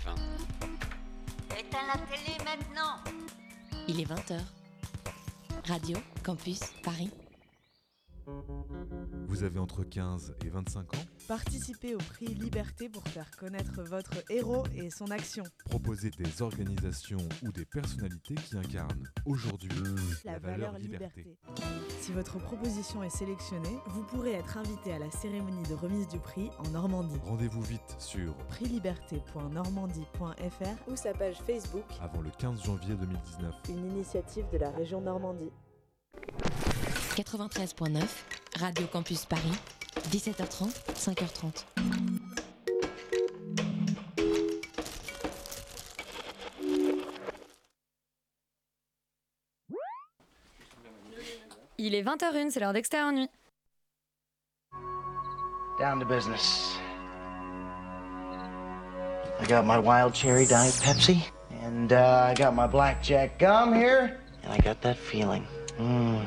enfin. Éteins la télé maintenant Il est 20h. Radio Campus Paris. Vous avez entre 15 et 25 ans Participez au prix Liberté pour faire connaître votre héros et son action. Proposez des organisations ou des personnalités qui incarnent aujourd'hui La, valeur liberté. Si votre proposition est sélectionnée, vous pourrez être invité à la cérémonie de remise du prix en Normandie. Rendez-vous vite sur prixliberté.normandie.fr ou sa page Facebook, avant le 15 janvier 2019. une initiative de la région Normandie. 93.9, Radio Campus Paris, 17h30, 5h30. Il est 20h01, c'est l'heure d'extérieur nuit. Down to business. I got my wild cherry diet Pepsi, and uh, I got my blackjack gum here, and I got that feeling. Mm,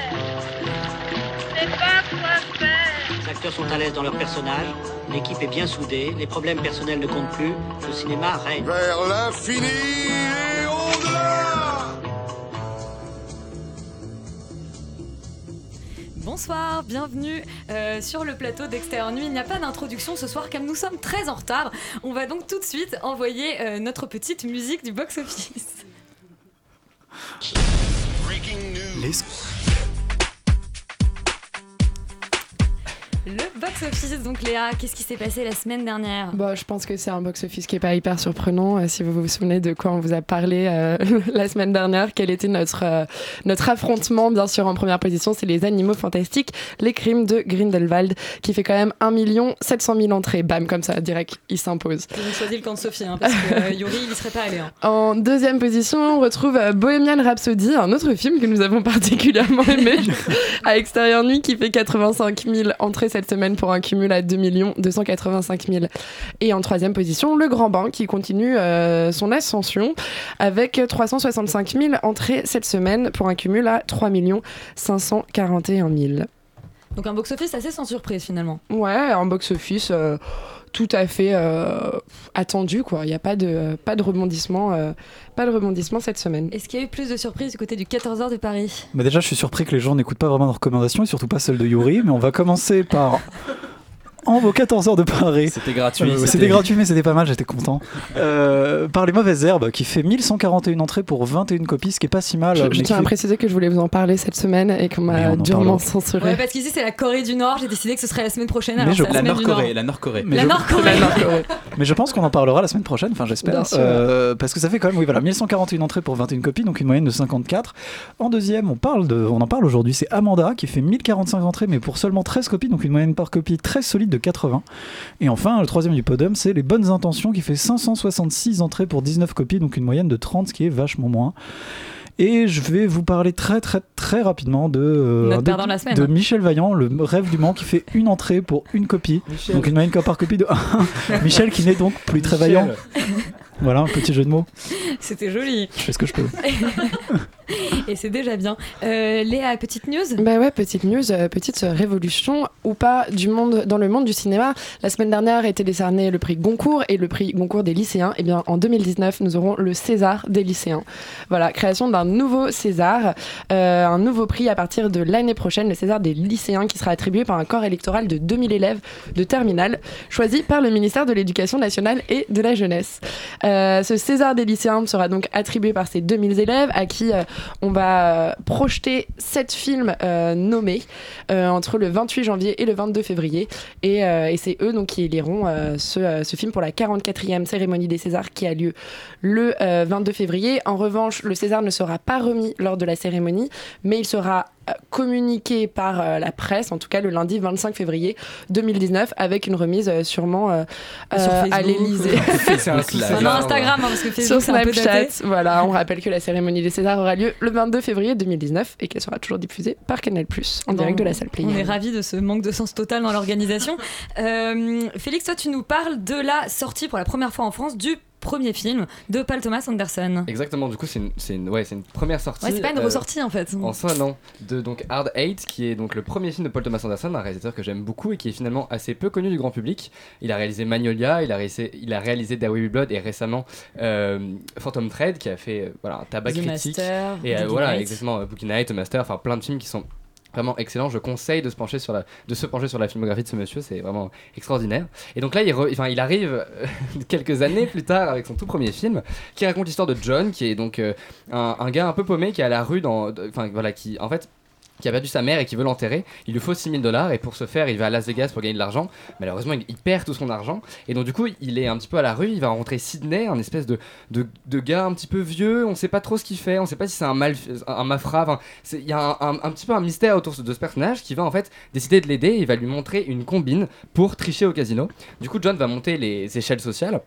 acteurs sont à l'aise dans leur personnage, l'équipe est bien soudée, les problèmes personnels ne comptent plus, le cinéma règne. Vers l'infini et au-delà Bonsoir, bienvenue euh, sur le plateau d'Extérieur Nuit. Il n'y a pas d'introduction ce soir comme nous sommes très en retard. On va donc tout de suite envoyer euh, notre petite musique du box-office. Le box-office, donc Léa, qu'est-ce qui s'est passé la semaine dernière? Bon, je pense que c'est un box-office qui est pas hyper surprenant. Euh, si vous vous souvenez de quoi on vous a parlé euh, la semaine dernière, quel était notre, euh, notre affrontement, bien sûr, en première position, c'est les animaux fantastiques, les crimes de Grindelwald, qui fait quand même 1 700 000 entrées. Bam, comme ça, direct, il s'impose. J'ai choisi le camp de Sophie, hein, parce que euh, Yuri, il y serait pas allé. hein. En deuxième position, on retrouve euh, Bohemian Rhapsody, un autre film que nous avons particulièrement aimé, à Extérieur Nuit, qui fait 85 000 entrées cette semaine pour un cumul à 2 285 000. Et en troisième position, Le Grand Bain, qui continue euh, son ascension, avec 365 000 entrées cette semaine pour un cumul à 3 541 000. Donc un box-office assez sans surprise finalement. Ouais, un box-office euh, tout à fait euh, attendu, quoi. Il n'y a pas de, pas de rebondissement. euh, pas de rebondissement cette semaine. Est-ce qu'il y a eu plus de surprises du côté du 14h de Paris? Bah déjà, je suis surpris que les gens n'écoutent pas vraiment nos recommandations et surtout pas celles de Yuri, mais on va commencer par En vos 14 heures de Paris. C'était gratuit. Euh, c'était gratuit, mais c'était pas mal, j'étais content. Euh, par Les Mauvaises Herbes, qui fait 1141 entrées pour 21 copies, ce qui est pas si mal. Je, tiens à préciser que je voulais vous en parler cette semaine et qu'on m'a en durement censuré. Ouais, parce qu'ici c'est la Corée du Nord, j'ai décidé que ce serait la semaine prochaine. Mais Alors je- c'est la. Nord-Corée, la Nord-Corée. Mais je-. Mais pense qu'on en parlera la semaine prochaine, enfin j'espère. Euh, parce que ça fait quand même, oui, voilà, 1141 entrées pour 21 copies, donc une moyenne de 54. En deuxième, on, parle de, on en parle aujourd'hui, c'est Amanda qui fait 1045 entrées, mais pour seulement 13 copies, donc une moyenne par copie très solide de 80. Et enfin, le troisième du podium, c'est Les Bonnes Intentions qui fait 566 entrées pour 19 copies, donc une moyenne de 30, ce qui est vachement moins. Et je vais vous parler très très très rapidement de, euh, Notre de, perdant de la semaine. de Michel Vaillant, le rêve du Mans, qui fait une entrée pour une copie. Donc une moyenne par copie de 1. Michel qui n'est donc plus très vaillant. Voilà, un petit jeu de mots. C'était joli. Je fais ce que je peux. Et c'est déjà bien. Euh, Léa, petite news? Bah ouais, petite news, euh, petite révolution ou pas du monde dans le monde du cinéma. La semaine dernière était décerné le prix Goncourt et le prix Goncourt des lycéens. Et bien en 2019, nous aurons le César des lycéens. Voilà, création d'un nouveau César, euh, un nouveau prix à partir de l'année prochaine, le César des lycéens qui sera attribué par un corps électoral de 2000 élèves de terminale, choisi par le ministère de l'Éducation nationale et de la jeunesse. Euh, ce César des lycéens sera donc attribué par ces 2000 élèves à qui euh, on va euh, projeter sept films euh, nommés euh, entre le 28 janvier et le 22 février. Et, euh, c'est eux donc qui éliront euh, ce, euh, ce film pour la 44e cérémonie des Césars qui a lieu le euh, 22 février. En revanche, le César ne sera pas remis lors de la cérémonie, mais il sera euh, communiqué par euh, la presse, en tout cas le lundi 25 février 2019, avec une remise euh, sûrement euh, Sur euh, à classique. Non, Instagram, hein, parce que Sur Facebook, peu Snapchat, voilà, on rappelle que la cérémonie des Césars aura lieu le 22 février 2019 et qu'elle sera toujours diffusée par Canal+, en direct de la salle Play. On est ravis de ce manque de sens total dans l'organisation. Euh, Félix, toi, tu nous parles de la sortie pour la première fois en France du premier film de Paul Thomas Anderson. Exactement, du coup, c'est une, une, ouais, une première sortie. Ouais, c'est pas une euh, ressortie en fait. En soi, non. De donc Hard Eight, qui est donc le premier film de Paul Thomas Anderson, un réalisateur que j'aime beaucoup et qui est finalement assez peu connu du grand public. Il a réalisé Magnolia, il a réalisé, il a réalisé There Will Be Blood et récemment euh, Phantom Thread, qui a fait euh, voilà un tabac The critique. Master, et euh, voilà, exactement, euh, Boogie Night, The Master, enfin plein de films qui sont vraiment excellents. Je conseille de se pencher sur la, de se pencher sur la filmographie de ce monsieur, c'est vraiment extraordinaire. Et donc là, il, enfin, il arrive euh, quelques années plus tard avec son tout premier film, qui raconte l'histoire de John, qui est donc euh, un, un gars un peu paumé qui est à la rue, dans, enfin voilà, qui en fait qui a perdu sa mère et qui veut l'enterrer. Il lui faut 6000 dollars et pour ce faire, il va à Las Vegas pour gagner de l'argent. Malheureusement, il, perd tout son argent et donc du coup, il est un petit peu à la rue. Il va rencontrer Sydney, un espèce de, de, gars un petit peu vieux. On sait pas trop ce qu'il fait. On sait pas si c'est un mal, un mafra. Il y a un, un- un petit peu un mystère autour de ce personnage qui va en fait décider de l'aider. et Il va lui montrer une combine pour tricher au casino. Du coup, John va monter les échelles sociales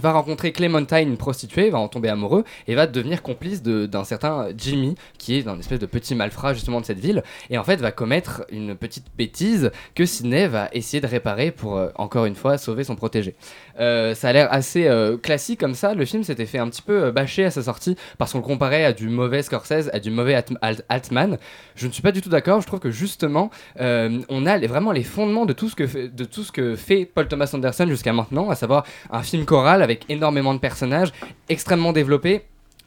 va rencontrer Clementine, une prostituée, va en tomber amoureux et va devenir complice d'un certain Jimmy, qui est un espèce de petit malfrat justement de cette ville, et en fait va commettre une petite bêtise que Sidney va essayer de réparer pour euh, encore une fois sauver son protégé. Euh, ça a l'air assez euh, classique comme ça, le film s'était fait un petit peu bâcher à sa sortie parce qu'on le comparait à du mauvais Scorsese, à du mauvais Alt- Alt- Altman. Je ne suis pas du tout d'accord, je trouve que justement on a vraiment les fondements de tout, ce que de tout ce que fait Paul Thomas Anderson jusqu'à maintenant, à savoir un film choral avec énormément de personnages, extrêmement développés.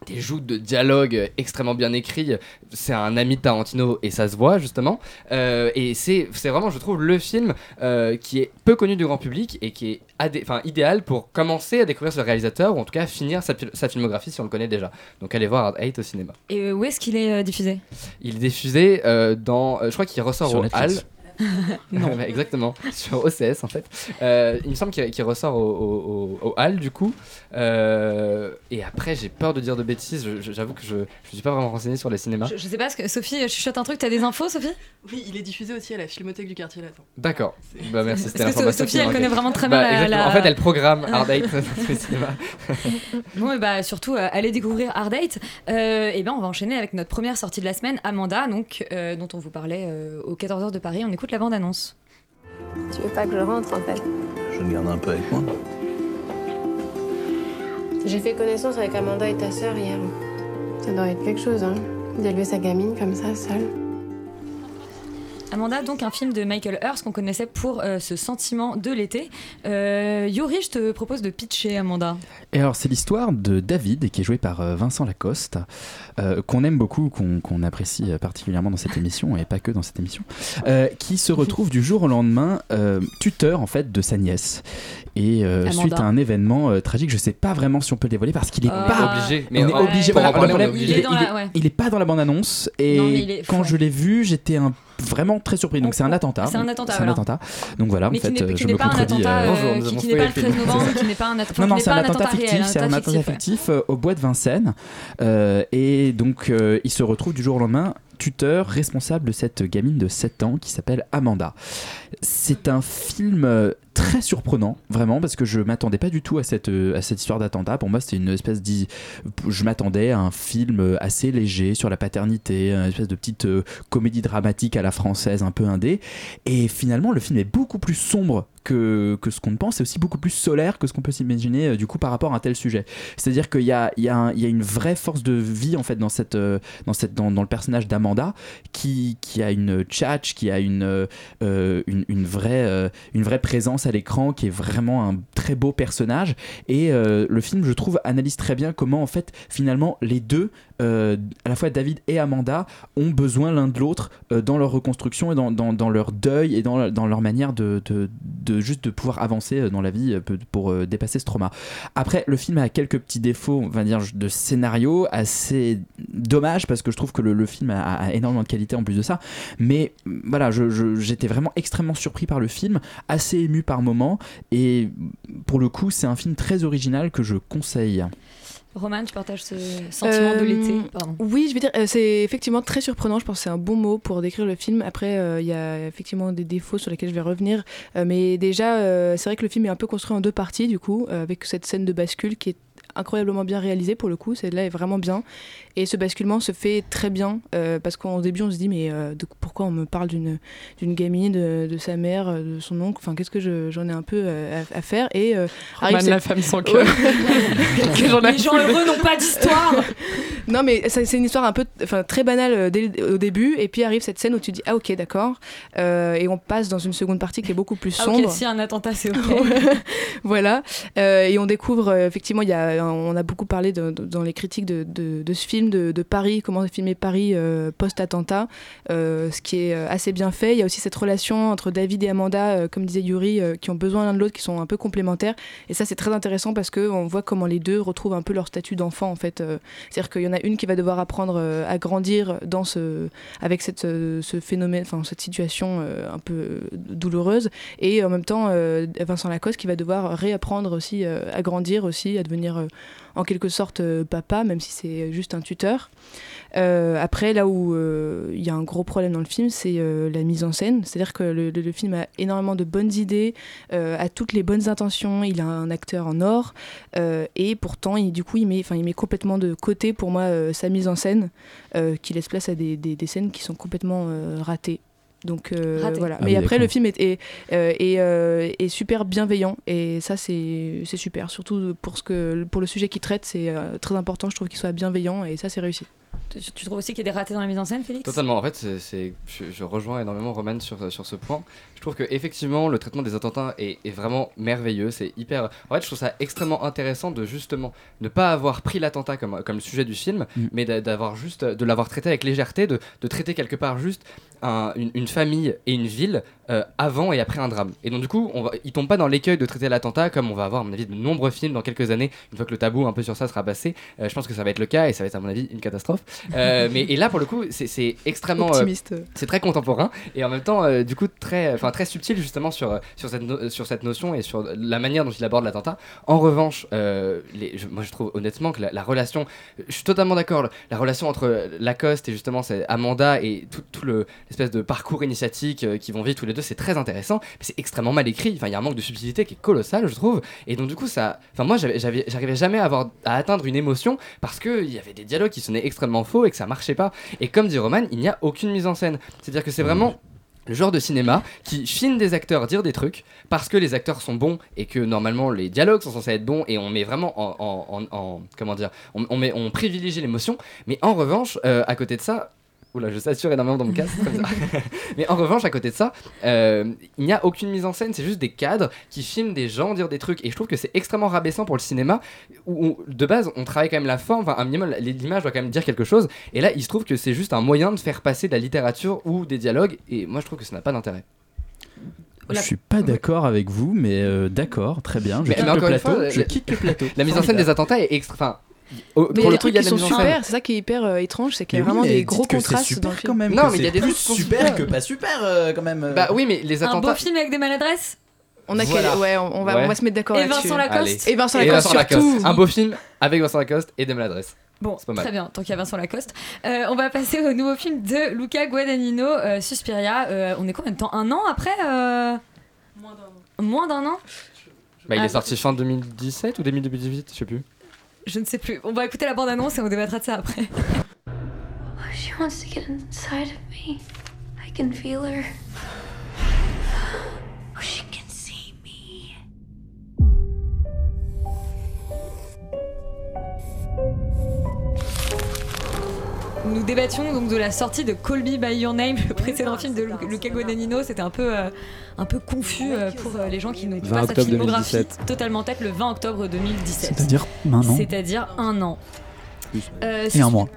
Des joutes de dialogue extrêmement bien écrits. C'est un ami de Tarantino et ça se voit justement. Euh, et c'est c'est vraiment, je trouve, le film euh, qui est peu connu du grand public et qui est enfin, idéal pour commencer à découvrir ce réalisateur ou en tout cas finir sa, filmographie si on le connaît déjà. Donc allez voir Hard Eight au cinéma. Et où est-ce qu'il est euh, diffusé? Il est diffusé euh, dans. euh, je crois qu'il ressort Sur au Netflix. Hall. non, exactement, sur OCS en fait. Euh, il me semble qu'il ressort au, au, Hall du coup. Euh, et après, j'ai peur de dire de bêtises. J'avoue que je ne suis pas vraiment renseigné sur les cinémas. je, je sais pas, ce que Sophie, je chuchote un truc, t'as des infos, Sophie? Oui, il est diffusé aussi à la Filmothèque du quartier latin. D'accord. Bah merci. c'était Parce que Sophie, elle connaît vraiment très Bah, bien la- exactement. la- En fait, elle programme Hard Eight dans les cinémas. Bon, et bah surtout, euh, allez découvrir Hard. Euh, et ben, on va enchaîner avec notre première sortie de la semaine, Amanda, donc, euh, dont on vous parlait euh, aux 14h de Paris. On écoute la bande-annonce. Tu veux pas que je rentre en fait? Je le garde un peu avec moi. J'ai fait connaissance avec Amanda et ta sœur hier. Ça doit être quelque chose, hein, d'élever sa gamine comme ça, seule. Amanda, donc un film de Michael Hurst qu'on connaissait pour euh, ce sentiment de l'été. Euh, Yuri, je te propose de pitcher, Amanda. Et alors, c'est l'histoire de David, qui est joué par euh, Vincent Lacoste, euh, qu'on aime beaucoup, qu'on apprécie particulièrement dans cette émission, et pas que dans cette émission, euh, qui se retrouve du jour au lendemain euh, tuteur en fait de sa nièce. Et euh, suite à un événement euh, tragique, je sais pas vraiment si on peut le dévoiler parce qu'il est Euh, pas obligé. Mais on est obligé. il, est, pas dans la bande annonce et Non, est- quand ouais. je l'ai vu, j'étais un- vraiment très surpris. Donc c'est un attentat. C'est un attentat, C'est un attentat. Donc voilà, en fait, je me contredis. attentat, euh, euh, Bonjour, nous qui, avons qui n'est pas le spoilé 13 le film. novembre, qui n'est pas un attentat. non, non, c'est un attentat fictif, c'est un attentat fictif, euh, au bois de Vincennes. Et donc, il se retrouve du jour au lendemain tuteur responsable de cette gamine de 7 ans qui s'appelle Amanda. C'est un film très surprenant, vraiment, parce que je m'attendais pas du tout à cette, euh, à cette histoire d'attentat. Pour moi, c'était une espèce d'y- Je m'attendais à un film euh, assez léger sur la paternité, une espèce de petite euh, comédie dramatique à la française, un peu indé. Et finalement, le film est beaucoup plus sombre que, ce qu'on pense et aussi beaucoup plus solaire que ce qu'on peut s'imaginer euh, du coup par rapport à un tel sujet. C'est-à-dire qu'il y a, une vraie force de vie en fait dans, euh, le personnage d'Amanda qui, a une tchatch, qui a une, euh, une, vraie, présence à l'écran, qui est vraiment un très beau personnage. Et le film, je trouve, analyse très bien comment en fait finalement les deux, à la fois David et Amanda, ont besoin l'un de l'autre dans leur reconstruction et dans, leur deuil et dans, leur manière de juste de pouvoir avancer euh, dans la vie euh, pour, euh, dépasser ce trauma. Après, le film a quelques petits défauts, on va dire, de scénario assez dommage parce que je trouve que le, film a, énormément de qualité en plus de ça. Mais mm, voilà, j'étais vraiment extrêmement surpris par le film, assez ému par moments. Et pour le coup, c'est un film très original que je conseille. Roman, tu partages ce sentiment de Euh, l'été Pardon. Oui, je veux dire, euh, c'est effectivement très surprenant. Je pense que c'est un bon mot pour décrire le film. Après, euh, il y a effectivement des défauts sur lesquels je vais revenir. Euh, mais déjà, euh, c'est vrai que le film est un peu construit en deux parties, du coup, euh, avec cette scène de bascule qui est incroyablement bien réalisée pour le coup. Celle-là est vraiment bien. Et ce basculement se fait très bien euh, parce qu'au début, on se dit, mais euh, de- pourquoi on me parle d'une d'une gamine, de, de sa mère, euh, de son oncle? Enfin, qu'est-ce que je- j'en ai un peu euh, à, à faire? Et euh, Roman, cette- la femme sans cœur. Les gens heureux n'ont pas d'histoire. Non, mais ça- c'est une histoire un peu, enfin très banale dès au début, et puis arrive cette scène où tu dis ah ok d'accord, Euh, et on passe dans une seconde partie qui est beaucoup plus Ah, sombre. ok, si un attentat, c'est ok. voilà, Euh, et on découvre effectivement, il y a, on a beaucoup parlé de- de- dans les critiques de, de- de ce film de, Paris, comment filmer Paris euh, post-attentat, euh, ce qui est euh, assez bien fait. Il y a aussi cette relation entre David et Amanda, comme disait Yuri, qui ont besoin l'un de l'autre, qui sont un peu complémentaires, et ça c'est très intéressant parce que on voit comment les deux retrouvent un peu leur statut d'enfant en fait. C'est-à-dire qu'il y en a une qui va devoir apprendre à grandir dans ce, avec cette, ce phénomène, enfin cette situation un peu douloureuse, et en même temps Vincent Lacoste qui va devoir réapprendre aussi à grandir aussi, à devenir en quelque sorte papa, même si c'est juste un Euh, après, là où euh, il y a un gros problème dans le film, c'est euh, la mise en scène. C'est-à-dire que le, film a énormément de bonnes idées, a toutes les bonnes intentions. Il a un acteur en or, et pourtant, il, du coup, il met, il met complètement de côté pour moi sa mise en scène, qui laisse place à des, scènes qui sont complètement ratées. Donc euh, voilà. Ah Mais oui, après, le film est, est, euh, est, euh, est super bienveillant et ça c'est c'est super. Surtout pour ce que pour le sujet qu'il traite, c'est euh, très important. Je trouve qu'il soit bienveillant et ça c'est réussi. Tu, tu trouves aussi qu'il y a des ratés dans la mise en scène, Félix? Totalement, en fait, c'est, c'est- je, je rejoins énormément Roman sur, sur ce point. Je trouve que effectivement le traitement des attentats est, est vraiment merveilleux, c'est hyper... En fait, je trouve ça extrêmement intéressant de justement ne pas avoir pris l'attentat comme, comme le sujet du film, Mm. mais d'a- d'avoir juste, de l'avoir traité avec légèreté, de, de traiter quelque part juste un- une, une famille et une ville euh, avant et après un drame. Et donc du coup, on va, il tombe pas dans l'écueil de traiter l'attentat comme on va avoir à mon avis de nombreux films dans quelques années, une fois que le tabou un peu sur ça sera passé. Euh, je pense que ça va être le cas et ça va être à mon avis une catastrophe. Euh, mais et là pour le coup, c'est, extrêmement... Optimiste. c'est très contemporain et en même temps du coup très enfin très subtil justement sur sur cette no- sur cette notion et sur la manière dont il aborde l'attentat en revanche les, je- moi je trouve honnêtement que la, la relation je suis totalement d'accord la relation entre Lacoste et justement Amanda et tout, tout le l'espèce de parcours initiatique euh, qu'ils vont vivre tous les deux c'est très intéressant mais c'est extrêmement mal écrit. Enfin il y a un manque de subtilité qui est colossal je trouve. Et donc du coup ça enfin moi j'arrivais jamais à avoir à atteindre une émotion parce que il y avait des dialogues qui sonnaient extrêmement faux et que ça marchait pas. Et comme dit Roman il n'y a aucune mise en scène. C'est à dire que c'est vraiment le genre de cinéma qui filme des acteurs dire des trucs parce que les acteurs sont bons et que normalement les dialogues sont censés être bons et on met vraiment en, en- en- en- comment dire on, on met on privilégie l'émotion. Mais en revanche euh, à côté de ça Oula, je sature énormément dans mon casque. c'est comme ça. Mais en revanche, à côté de ça, euh, il n'y a aucune mise en scène, c'est juste des cadres qui filment des gens dire des trucs. Et je trouve que c'est extrêmement rabaissant pour le cinéma, où, où, de base, on travaille quand même la forme, enfin, un minimum, l'image doit quand même dire quelque chose. Et là, il se trouve que c'est juste un moyen de faire passer de la littérature ou des dialogues. Et moi, je trouve que ça n'a pas d'intérêt. Je suis pas d'accord avec vous, mais euh, d'accord, très bien. Je Mais- quitte mais le encore une plateau. fois, je la- quitte le plateau. La mise en scène des attentats est extra. Enfin, Mais il y pour a le des il trucs y a qui sont super, c'est ça qui est hyper euh, étrange, c'est qu'il y a Mais vraiment des gros contrastes super dans le film. quand même. Non, mais il y a c'est des plus trucs super que pas super euh, quand même. euh. Bah oui, mais les Un beau attentats. film avec des maladresses On a Voilà. quel- ouais, on on va, Ouais. on va se mettre d'accord Et là-dessus. Vincent Lacoste Et Vincent Et Lacoste Vincent Lacoste. surtout. Un beau film avec Vincent Lacoste et des maladresses. Bon, C'est pas mal. très bien, tant qu'il y a Vincent Lacoste. Euh, on va passer au nouveau film de Luca Guadagnino, euh, Suspiria. Euh, on est combien de temps? Un an après euh, Moins d'un an. Moins d'un an? Bah, il Ah, est sorti fin 2017 ou début 2018, je sais plus. Je ne sais plus. On va écouter la bande-annonce et on débattra de ça après. She wants to get inside of me. I can feel her. Oh, she can see me. Nous débattions donc de la sortie de Call Me By Your Name, le précédent film de Lu- Luca Guadagnino. C'était un peu, euh, un peu confus euh, pour euh, les gens qui n'ont 20 pas sa filmographie 2017. totalement en tête le 20 octobre 2017. C'est-à-dire un an. C'est-à-dire un an. Euh, Et un mois.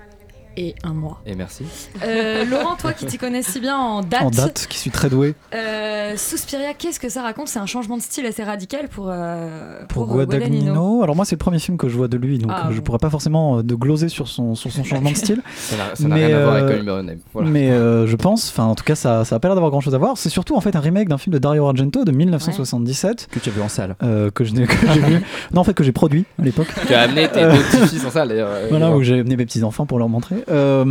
Et un mois. Et merci. Euh, Laurent, toi qui t'y connais si bien en date, En date, qui suis très doué. euh, Suspiria, qu'est-ce que ça raconte? C'est un changement de style assez radical pour, euh, Pour, euh, Guadagnino. Alors moi c'est le premier film que je vois de lui, donc Ah, euh, je bon. pourrais pas forcément euh, de gloser sur son, sur son changement de style. Ça n'a- ça n'a rien à voir avec Name. Voilà. Mais euh, je pense, enfin en tout cas ça, ça a pas l'air d'avoir grand chose à voir. C'est surtout en fait un remake d'un film de Dario Argento de 1977 que tu as vu en salle. euh, que je n'ai- que j'ai vu, non en fait que j'ai produit à l'époque. Tu as amené tes Euh, deux petits-fils en salle d'ailleurs. euh, Voilà, où j'ai amené mes petits enfants pour leur montrer. Euh,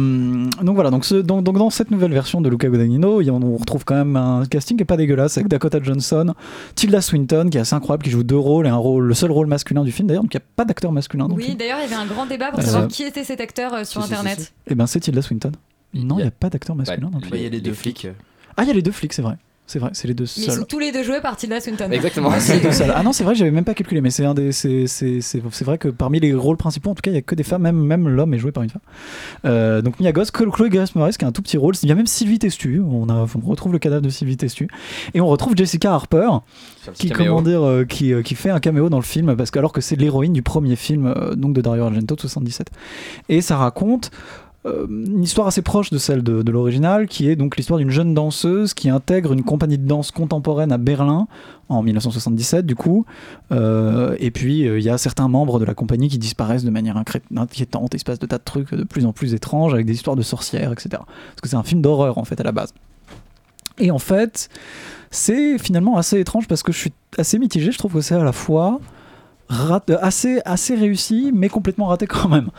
donc voilà, donc, ce- donc, donc dans cette nouvelle version de Luca Guadagnino, on retrouve quand même un casting qui est pas dégueulasse avec Dakota Johnson, Tilda Swinton qui est assez incroyable, qui joue deux rôles et un rôle, le seul rôle masculin du film d'ailleurs, donc il n'y a pas d'acteur masculin. dans Oui, d'ailleurs, il y avait un grand débat pour Euh, savoir qui était cet acteur euh, sur Internet. si, si. Et ben c'est Tilda Swinton. Non, il n'y a pas d'acteur masculin dans le Bah, film. il y a les deux flics. Ah, il y a les deux flics, c'est vrai. C'est vrai, c'est les deux Mais ils seuls. sont tous les deux joués par Tilda Swinton. Exactement. C'est les deux seuls. Ah non, c'est vrai, j'avais même pas calculé, mais c'est un des, c'est, c'est, c'est, c'est vrai que parmi les rôles principaux, en tout cas, il y a que des femmes, même, même l'homme est joué par une femme. Euh, donc Mia Goth, Chloé Grace Moretz qui a un tout petit rôle. Il y a même Sylvie Testu. On, a, on retrouve le cadavre de Sylvie Testu et on retrouve Jessica Harper, qui caméo. comment dire, euh, qui, euh, qui fait un caméo dans le film parce que alors que c'est l'héroïne du premier film euh, donc de Dario Argento de 77. Et ça raconte euh, une histoire assez proche de celle de, l'original, qui est donc l'histoire d'une jeune danseuse qui intègre une compagnie de danse contemporaine à Berlin en 1977 du coup. Euh, et puis euh, il y a certains membres de la compagnie qui disparaissent de manière inquiétante. Il se passe de tas de trucs de plus en plus étranges avec des histoires de sorcières, etc. Parce que c'est un film d'horreur en fait à la base. Et en fait, c'est finalement assez étrange parce que je suis assez mitigé. Je trouve que c'est à la fois euh, assez, assez réussi, mais complètement raté quand même.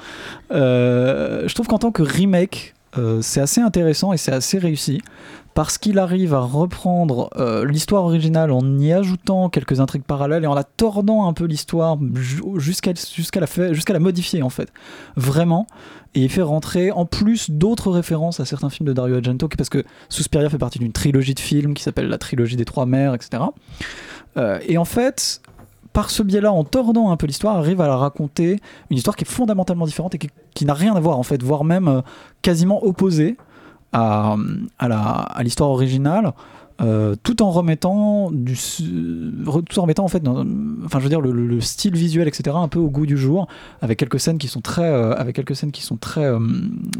Euh, je trouve qu'en tant que remake, euh, c'est assez intéressant et c'est assez réussi parce qu'il arrive à reprendre l'histoire originale en y ajoutant quelques intrigues parallèles et en la tordant un peu l'histoire ju- jusqu'à jusqu'à la, jusqu'à la modifier en fait. Vraiment. Et il fait rentrer en plus d'autres références à certains films de Dario Argento, parce que Suspiria fait partie d'une trilogie de films qui s'appelle la trilogie des trois mères, etc. Et en fait, par ce biais-là, en tordant un peu l'histoire, arrive à la raconter une histoire qui est fondamentalement différente et qui, n'a rien à voir en fait, voire même euh, quasiment opposée à, l'histoire originale. euh, tout en remettant du tout en le, le- le style visuel etc un peu au goût du jour avec quelques scènes qui sont très euh,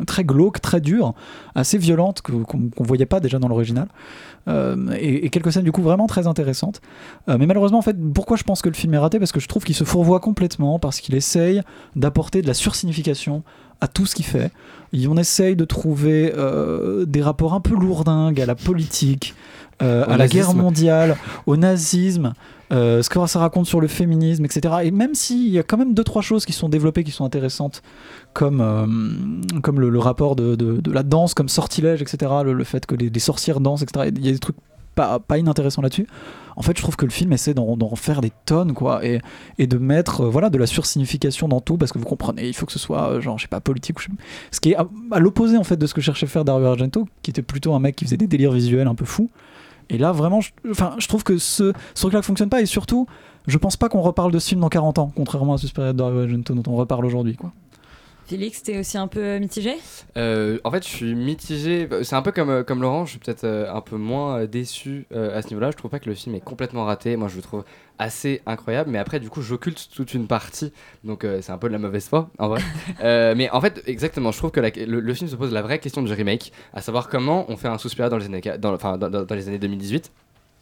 très glauques très dures assez violentes qu'on qu'on voyait pas déjà dans l'original et, et quelques scènes du coup vraiment très intéressantes. Euh, mais malheureusement, en fait, pourquoi je pense que le film est raté? Parce que je trouve qu'il se fourvoie complètement, parce qu'il essaye d'apporter de la sursignification à tout ce qu'il fait. Et on essaye de trouver euh, des rapports un peu lourdingues à la politique, euh, à la guerre mondiale, au nazisme. Euh, ce que ça raconte sur le féminisme, etc. Et même s'il y a quand même deux trois choses qui sont développées, qui sont intéressantes, comme, euh, comme le, rapport de, de- la danse comme sortilège, etc. Le, fait que les, sorcières dansent, etc. Il y a des trucs pas, pas inintéressants là-dessus. En fait, je trouve que le film essaie d'en faire des tonnes, quoi, et, et de mettre euh, voilà, de la sursignification dans tout, parce que vous comprenez, il faut que ce soit, euh, genre, je sais pas, politique. ou Ce qui est à, à l'opposé, en fait, de ce que cherchait faire Dario Argento, qui était plutôt un mec qui faisait des délires visuels un peu fous. Et là, vraiment, je, trouve que ce, ce truc-là fonctionne pas, et surtout, je pense pas qu'on reparle de ce film dans 40 ans, contrairement à ce Spirit de Dario Argento dont on reparle aujourd'hui, quoi. Félix, t'es aussi un peu mitigé? Euh, en fait, je suis mitigé. C'est un peu comme, euh, comme Laurent, je suis peut-être euh, un peu moins déçu à ce niveau-là. Je trouve pas que le film est complètement raté. Moi, je le trouve assez incroyable. Mais après, du coup, j'occulte toute une partie. Donc, euh, c'est un peu de la mauvaise foi, en vrai. Euh, mais en fait, exactement, je trouve que la- le, le film se pose la vraie question du remake, à savoir comment on fait un Suspiria dans les années, dans, dans, dans- dans les années 2018.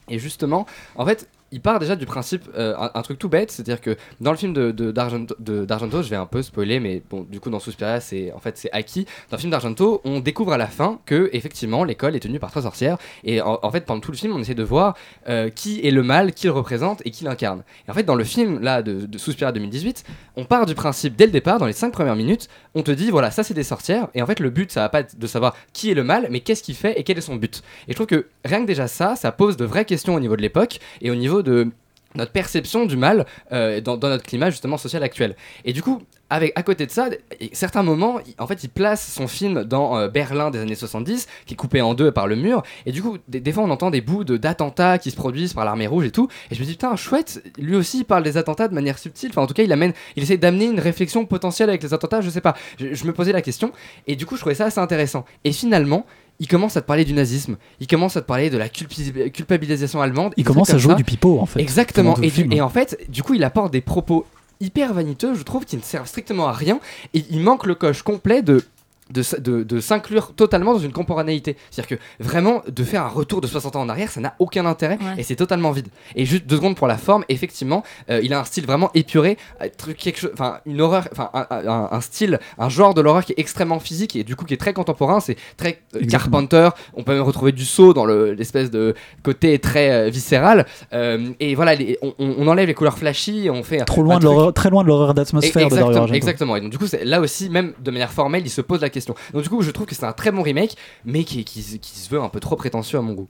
Et justement, en fait, il part déjà du principe, euh, un, truc tout bête, c'est-à-dire que dans le film d'Argento, je vais un peu spoiler, mais bon, du coup, dans Suspiria, c'est en fait c'est acquis. Dans le film d'Argento, on découvre à la fin que effectivement l'école est tenue par trois sorcières, et en, en fait, pendant tout le film, on essaie de voir euh, qui est le mal, qui le représente et qui l'incarne. Et en fait, dans le film là de, de Suspiria 2018, on part du principe dès le départ, dans les cinq premières minutes, on te dit voilà, ça c'est des sorcières, et en fait, le but, ça va pas être de savoir qui est le mal, mais qu'est-ce qu'il fait et quel est son but. Et je trouve que rien que déjà ça, ça pose de vraies questions au niveau de l'époque et au niveau de notre perception du mal euh, dans, notre climat justement social actuel. Et du coup, avec, à côté de ça, certains moments, en fait, il place son film dans euh, Berlin des années 70, qui est coupé en deux par le mur, et du coup, des, fois, on entend des bouts d'attentats qui se produisent par l'armée rouge et tout, et je me dis, putain, chouette, lui aussi, il parle des attentats de manière subtile, enfin, en tout cas, il amène, il essaie d'amener une réflexion potentielle avec les attentats, je sais pas, je, je me posais la question, et du coup, je trouvais ça assez intéressant. Et finalement, il commence à te parler du nazisme, il commence à te parler de la culpabilisation allemande. Il commence à jouer ça. du pipeau, en fait, Exactement. du- et en fait, du coup, il apporte des propos hyper vaniteux, je trouve, qui ne servent strictement à rien. Et il manque le coche complet de de, de, de s'inclure totalement dans une contemporanéité. C'est-à-dire que vraiment, de faire un retour de 60 ans en arrière, ça n'a aucun intérêt Ouais. et c'est totalement vide. Et juste deux secondes pour la forme, effectivement, euh, il a un style vraiment épuré, euh, truc- quelque chose, enfin une horreur, enfin un, un- un style, un genre de l'horreur qui est extrêmement physique et du coup qui est très contemporain. C'est très euh. Carpenter. On peut même retrouver du saut dans le- l'espèce de côté très euh, viscéral. Euh, et voilà, les- on, on- enlève les couleurs flashy et on fait Trop un loin de truc- l'horreur, très loin de l'horreur d'atmosphère de Exactement, Argento. exactement. Et donc du coup, là aussi, même de manière formelle, il se pose la question. Donc du coup, je trouve que c'est un très bon remake, mais qui, qui- qui se veut un peu trop prétentieux à mon goût.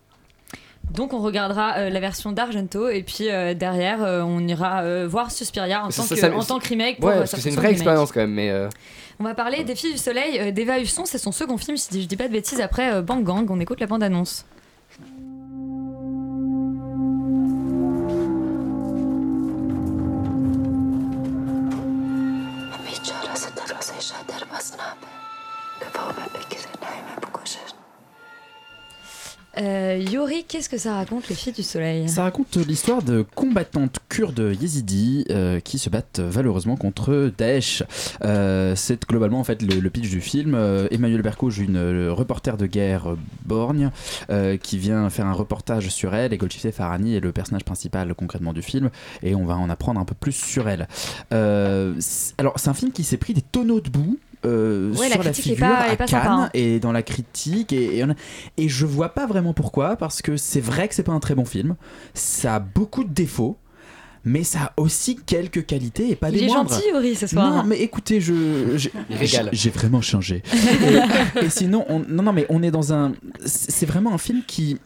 Donc on regardera euh, la version d'Argento et puis euh, derrière euh, on ira voir Suspiria en, tant, ça- que, ça- en tant que remake. pour, Ouais, parce que c'est une vraie remake. expérience quand même, mais. On va parler des Filles du Soleil d'Eva Husson, c'est son second film si je dis pas de bêtises après Bang Gang, on écoute la bande-annonce. Yori, qu'est-ce que ça raconte les Filles du Soleil? Ça raconte l'histoire de combattantes kurdes yézidis euh, qui se battent valeureusement contre Daesh. Euh, c'est globalement en fait le, pitch du film. Euh, Emmanuel Berco joue une reporter de guerre borgne qui vient faire un reportage sur elle et Golshifteh Farhani est le personnage principal concrètement du film et on va en apprendre un peu plus sur elle. Alors c'est un film qui s'est pris des tonneaux de boue. Euh, Ouais, sur la est figure pas- est à pas Cannes sympa, hein. et dans la critique et, et, on a- et je vois pas vraiment pourquoi parce que c'est vrai que c'est pas un très bon film ça a beaucoup de défauts mais ça a aussi quelques qualités et pas Il des est moindres. gentil, Yori, ce soir. Non, mais écoutez, je, j'ai- Il vraiment changé. et, et sinon, on, non, non, mais on est dans un, c'est vraiment un film qui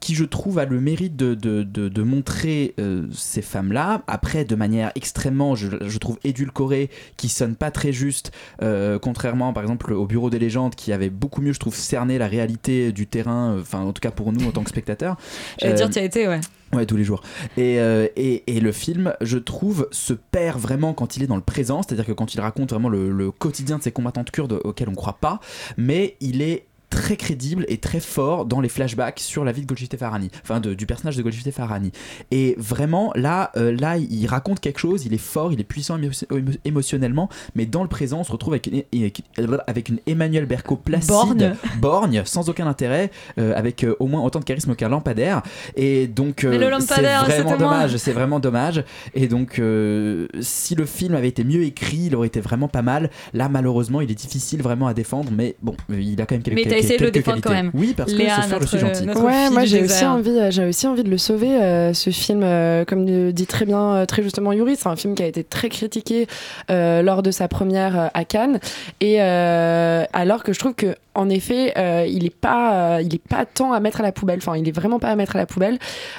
qui je trouve a le mérite de, de, de, de montrer euh, ces femmes-là, après de manière extrêmement, je, je trouve, édulcorée, qui sonne pas très juste, euh, contrairement par exemple au Bureau des légendes, qui avait beaucoup mieux, je trouve, cerné la réalité du terrain, euh, enfin en tout cas pour nous en tant que spectateurs. J'allais dire, tu as été, ouais. Ouais, tous les jours. Et, euh, et, et le film, je trouve, se perd vraiment quand il est dans le présent, c'est-à-dire que quand il raconte vraiment le, le quotidien de ces combattantes kurdes auxquelles on croit pas, mais il est très crédible et très fort dans les flashbacks sur la vie de Golshifteh Farhani, enfin de- du personnage de Golshifteh Farhani. Et vraiment, là, euh, là, il raconte quelque chose, il est fort, il est puissant émo- émo- émotionnellement, mais dans le présent, on se retrouve avec une, avec- une Emmanuel Berco placide, Borgne. borgne, sans aucun intérêt, euh, avec euh, au moins autant de charisme qu'un lampadaire. Et donc, euh, c'est vraiment dommage, c'est vraiment dommage. Et donc, euh, si le film avait été mieux écrit, il aurait été vraiment pas mal. Là, malheureusement, il est difficile vraiment à défendre, mais bon, il a quand même quelques, Essayé de le défendre qualités. quand même. Oui, parce Léa, que ce soir, je suis notre- gentil. notre Ouais, moi j'ai aussi envie, euh, j'ai aussi envie de le sauver. euh, ce film, euh, comme le dit très bien, très justement Yuri, c'est un film qui a été très critiqué euh, lors de sa première euh, à Cannes, et euh, alors que je trouve que en effet, euh, il est pas, euh, il est pas tant à mettre à la poubelle. Enfin, il est vraiment pas à mettre à la poubelle.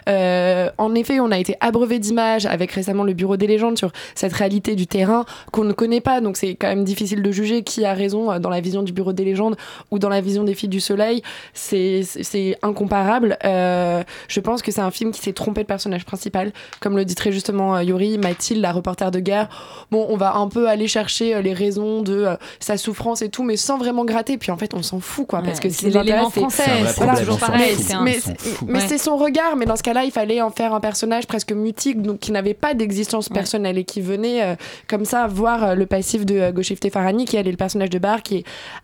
Euh, en effet, on a été abreuvé d'images avec récemment le Bureau des légendes sur cette réalité du terrain qu'on ne connaît pas. Donc c'est quand même difficile de juger qui a raison dans la vision du Bureau des légendes ou dans la vision des filles du soleil. C'est c'est- incomparable. Je pense que c'est un film qui s'est trompé de personnage principal, comme le dit très justement Yori, Mathilde, la reporter de guerre. Bon, on va un peu aller chercher les raisons de sa souffrance et tout, mais sans vraiment gratter. Puis en fait, s'en fout, quoi, parce que ce c'est l'élément français, C'est toujours on pareil. un- mais, Ouais. c'est son regard, mais dans ce cas-là, il fallait en faire un personnage presque mutique, donc qui n'avait pas d'existence Ouais. personnelle et qui venait euh, comme ça voir euh, le passif de euh, Farhani, qui elle est le personnage de Bar, qui est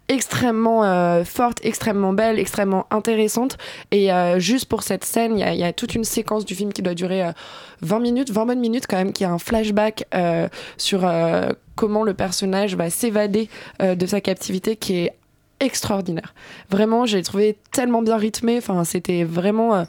extrêmement euh, forte, extrêmement belle, extrêmement intéressante. Et euh, juste pour cette scène, il y, a- il y a toute une séquence du film qui doit durer euh, 20 minutes, 20 bonnes minutes quand même, qui a un flashback euh, sur euh, comment le personnage va s'évader euh, de sa captivité, qui est extraordinaire. Vraiment, j'ai trouvé tellement bien rythmé. C'était vraiment euh,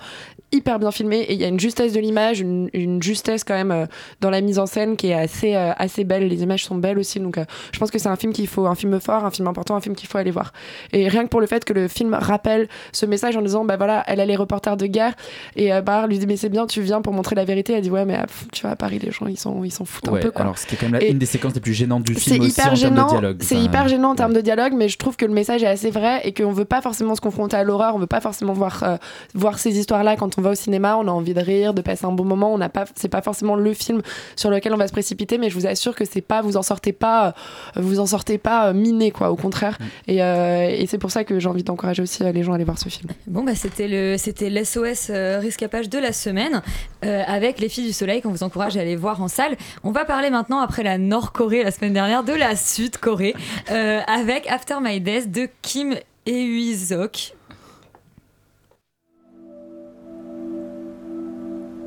hyper bien filmé et il y a une justesse de l'image, une, une justesse quand même euh, dans la mise en scène qui est assez euh, assez belle. Les images sont belles aussi, donc euh, je pense que c'est un film qu'il faut, un film fort, un film important, un film qu'il faut aller voir. Et rien que pour le fait que le film rappelle ce message en disant bah voilà, elle a les reporters de guerre et Barr lui dit mais c'est bien, tu viens pour montrer la vérité. Elle dit ouais mais ah, tu vois à Paris les gens ils sont ils s'en foutent un peu quoi. alors ce qui est quand même une des séquences les plus gênantes du film aussi hyper en termes de gênant. dialogue. C'est Enfin, hyper gênant en termes de dialogue, mais je trouve que le message est assez vrai et qu'on veut pas forcément se confronter à l'horreur, on veut pas forcément voir, voir ces histoires-là quand on va au cinéma, on a envie de rire, de passer un bon moment. On n'a pas, c'est pas forcément le film sur lequel on va se précipiter, mais je vous assure que c'est pas, vous en sortez pas, euh, vous en sortez pas euh, miné, quoi. Au contraire. Et, euh, et c'est pour ça que j'ai envie d'encourager aussi les gens à aller voir ce film. Bon, bah, c'était le, c'était l'SOS riscapage de la semaine euh, avec Les Filles du Soleil qu'on vous encourage à aller voir en salle. On va parler maintenant, après la Nord-Corée la semaine dernière, de la Sud-Corée euh, avec After My Death de Kim Eui-sok.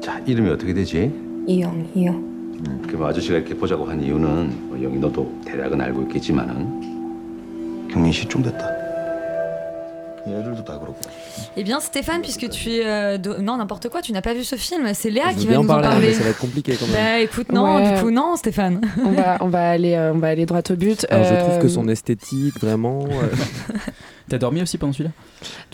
자, 이름이 어떻게 되지? 이영이요. 음, 그럼 아저씨가 이렇게 보자고 한 이유는 뭐 영희 너도 대략은 알고 있겠지만은 경민 씨 좀 됐다. 얘들도 다 그렇고. Eh bien, Stéphane, puisque tu es. euh, de- Non, n'importe quoi, tu n'as pas vu ce film. C'est Léa Je qui veux va bien nous parler, en mais parler. ça va être compliqué quand même. Bah écoute, non, Ouais. du coup, non, Stéphane. On va, on va aller, euh, on va aller droit au but. Alors je trouve que Euh, son esthétique, vraiment. euh, T'as dormi aussi pendant celui-là.